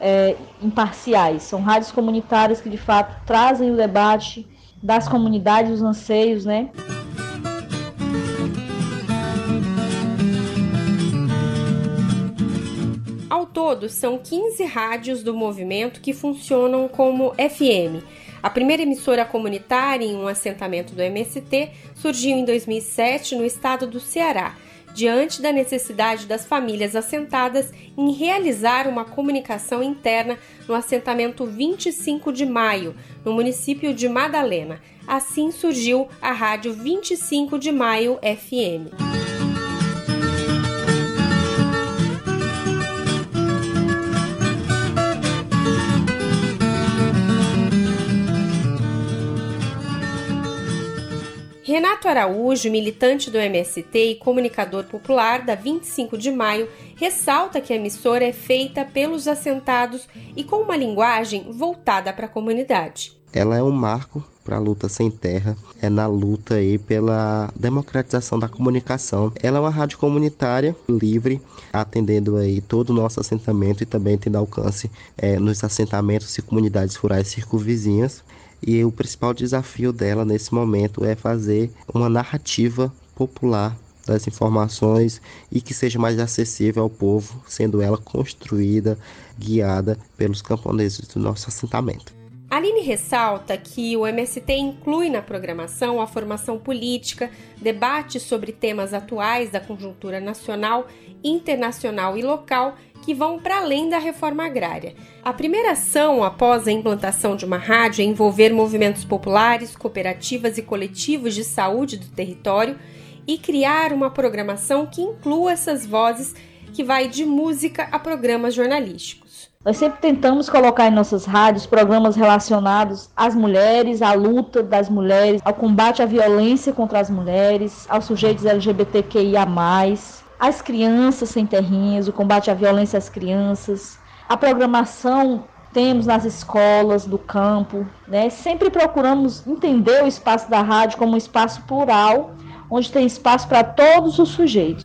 é, imparciais, são rádios comunitárias que de fato trazem o debate das comunidades, os anseios, né? Todo, são 15 rádios do movimento que funcionam como FM. A primeira emissora comunitária em um assentamento do MST surgiu em 2007 no estado do Ceará, diante da necessidade das famílias assentadas em realizar uma comunicação interna no assentamento 25 de Maio, no município de Madalena. Assim surgiu a Rádio 25 de Maio FM. Renato Araújo, militante do MST e comunicador popular da 25 de maio, ressalta que a emissora é feita pelos assentados e com uma linguagem voltada para a comunidade. Ela é um marco para a luta sem terra, é na luta aí pela democratização da comunicação. Ela é uma rádio comunitária livre, atendendo aí todo o nosso assentamento e também tendo alcance é, nos assentamentos e comunidades rurais circunvizinhas. E o principal desafio dela nesse momento é fazer uma narrativa popular das informações e que seja mais acessível ao povo, sendo ela construída, guiada pelos camponeses do nosso assentamento. Aline ressalta que o MST inclui na programação a formação política, debates sobre temas atuais da conjuntura nacional, internacional e local que vão para além da reforma agrária. A primeira ação após a implantação de uma rádio é envolver movimentos populares, cooperativas e coletivos de saúde do território e criar uma programação que inclua essas vozes que vai de música a programas jornalísticos. Nós sempre tentamos colocar em nossas rádios programas relacionados às mulheres, à luta das mulheres, ao combate à violência contra as mulheres, aos sujeitos LGBTQIA+, as crianças sem terrinhas, o combate à violência às crianças, a programação temos nas escolas do campo, né? Sempre procuramos entender o espaço da rádio como um espaço plural, onde tem espaço para todos os sujeitos.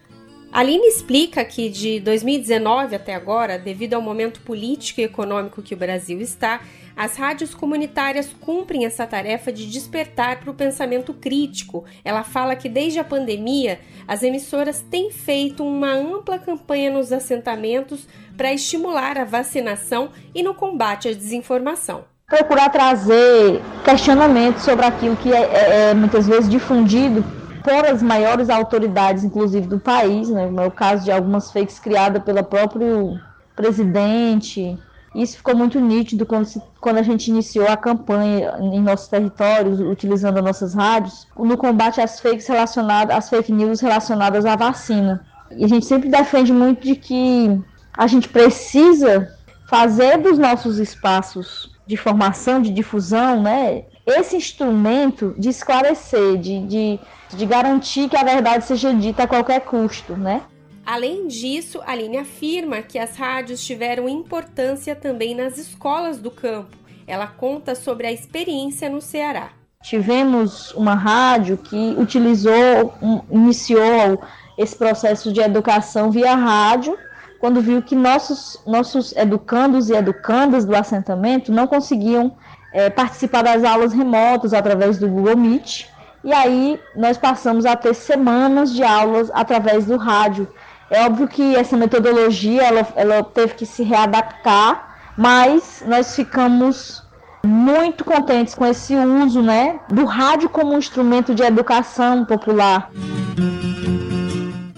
Aline explica que de 2019 até agora, devido ao momento político e econômico que o Brasil está, as rádios comunitárias cumprem essa tarefa de despertar para o pensamento crítico. Ela fala que desde a pandemia, as emissoras têm feito uma ampla campanha nos assentamentos para estimular a vacinação e no combate à desinformação procurar trazer questionamentos sobre aquilo que é, é, é muitas vezes difundido por as maiores autoridades, inclusive do país, né? é o caso de algumas fakes criadas pelo próprio presidente. Isso ficou muito nítido quando, se, quando a gente iniciou a campanha em nossos territórios, utilizando nossas rádios, no combate às fakes relacionadas, às fake news relacionadas à vacina. E a gente sempre defende muito de que a gente precisa fazer dos nossos espaços de formação, de difusão, né, esse instrumento de esclarecer, de, de de garantir que a verdade seja dita a qualquer custo, né? Além disso, Aline afirma que as rádios tiveram importância também nas escolas do campo. Ela conta sobre a experiência no Ceará. Tivemos uma rádio que utilizou, um, iniciou esse processo de educação via rádio, quando viu que nossos, nossos educandos e educandas do assentamento não conseguiam é, participar das aulas remotas através do Google Meet e aí nós passamos a ter semanas de aulas através do rádio. É óbvio que essa metodologia ela, ela teve que se readaptar, mas nós ficamos muito contentes com esse uso né, do rádio como um instrumento de educação popular.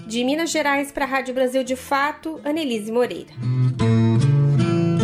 De Minas Gerais para a Rádio Brasil de Fato, Anelise Moreira.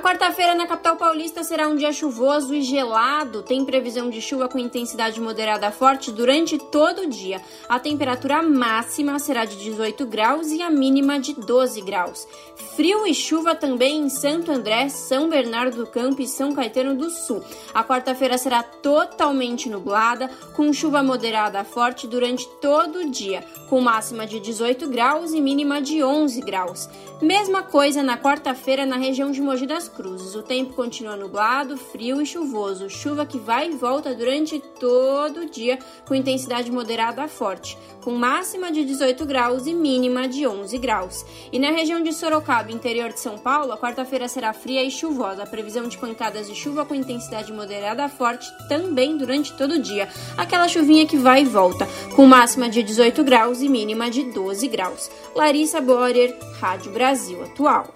Quarta-feira na capital paulista será um dia chuvoso e gelado. Tem previsão de chuva com intensidade moderada forte durante todo o dia. A temperatura máxima será de 18 graus e a mínima de 12 graus. Frio e chuva também em Santo André, São Bernardo do Campo e São Caetano do Sul. A quarta-feira será totalmente nublada, com chuva moderada forte durante todo o dia, com máxima de 18 graus e mínima de 11 graus. Mesma coisa na quarta-feira na região de Mogi das Cruzes. O tempo continua nublado, frio e chuvoso. Chuva que vai e volta durante todo o dia, com intensidade moderada a forte, com máxima de 18 graus e mínima de 11 graus. E na região de Sorocaba, interior de São Paulo, a quarta-feira será fria e chuvosa. A previsão de pancadas de chuva com intensidade moderada a forte também durante todo o dia. Aquela chuvinha que vai e volta, com máxima de 18 graus e mínima de 12 graus. Larissa Borer, Rádio Brasil Atual.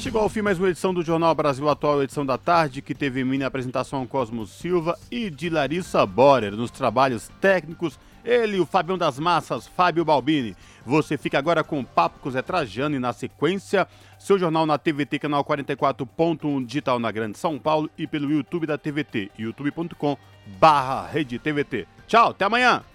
Chegou ao fim mais uma edição do Jornal Brasil Atual, edição da tarde, que teve em mim a apresentação Cosmo Silva e de Larissa Borer nos trabalhos técnicos. Ele, o Fabião das Massas, Fábio Balbini. Você fica agora com o Papo com Zé Trajano e na sequência, seu jornal na TVT, canal 44.1 digital na Grande São Paulo e pelo YouTube da TVT, youtube.com barra Rede TVT. Tchau, até amanhã!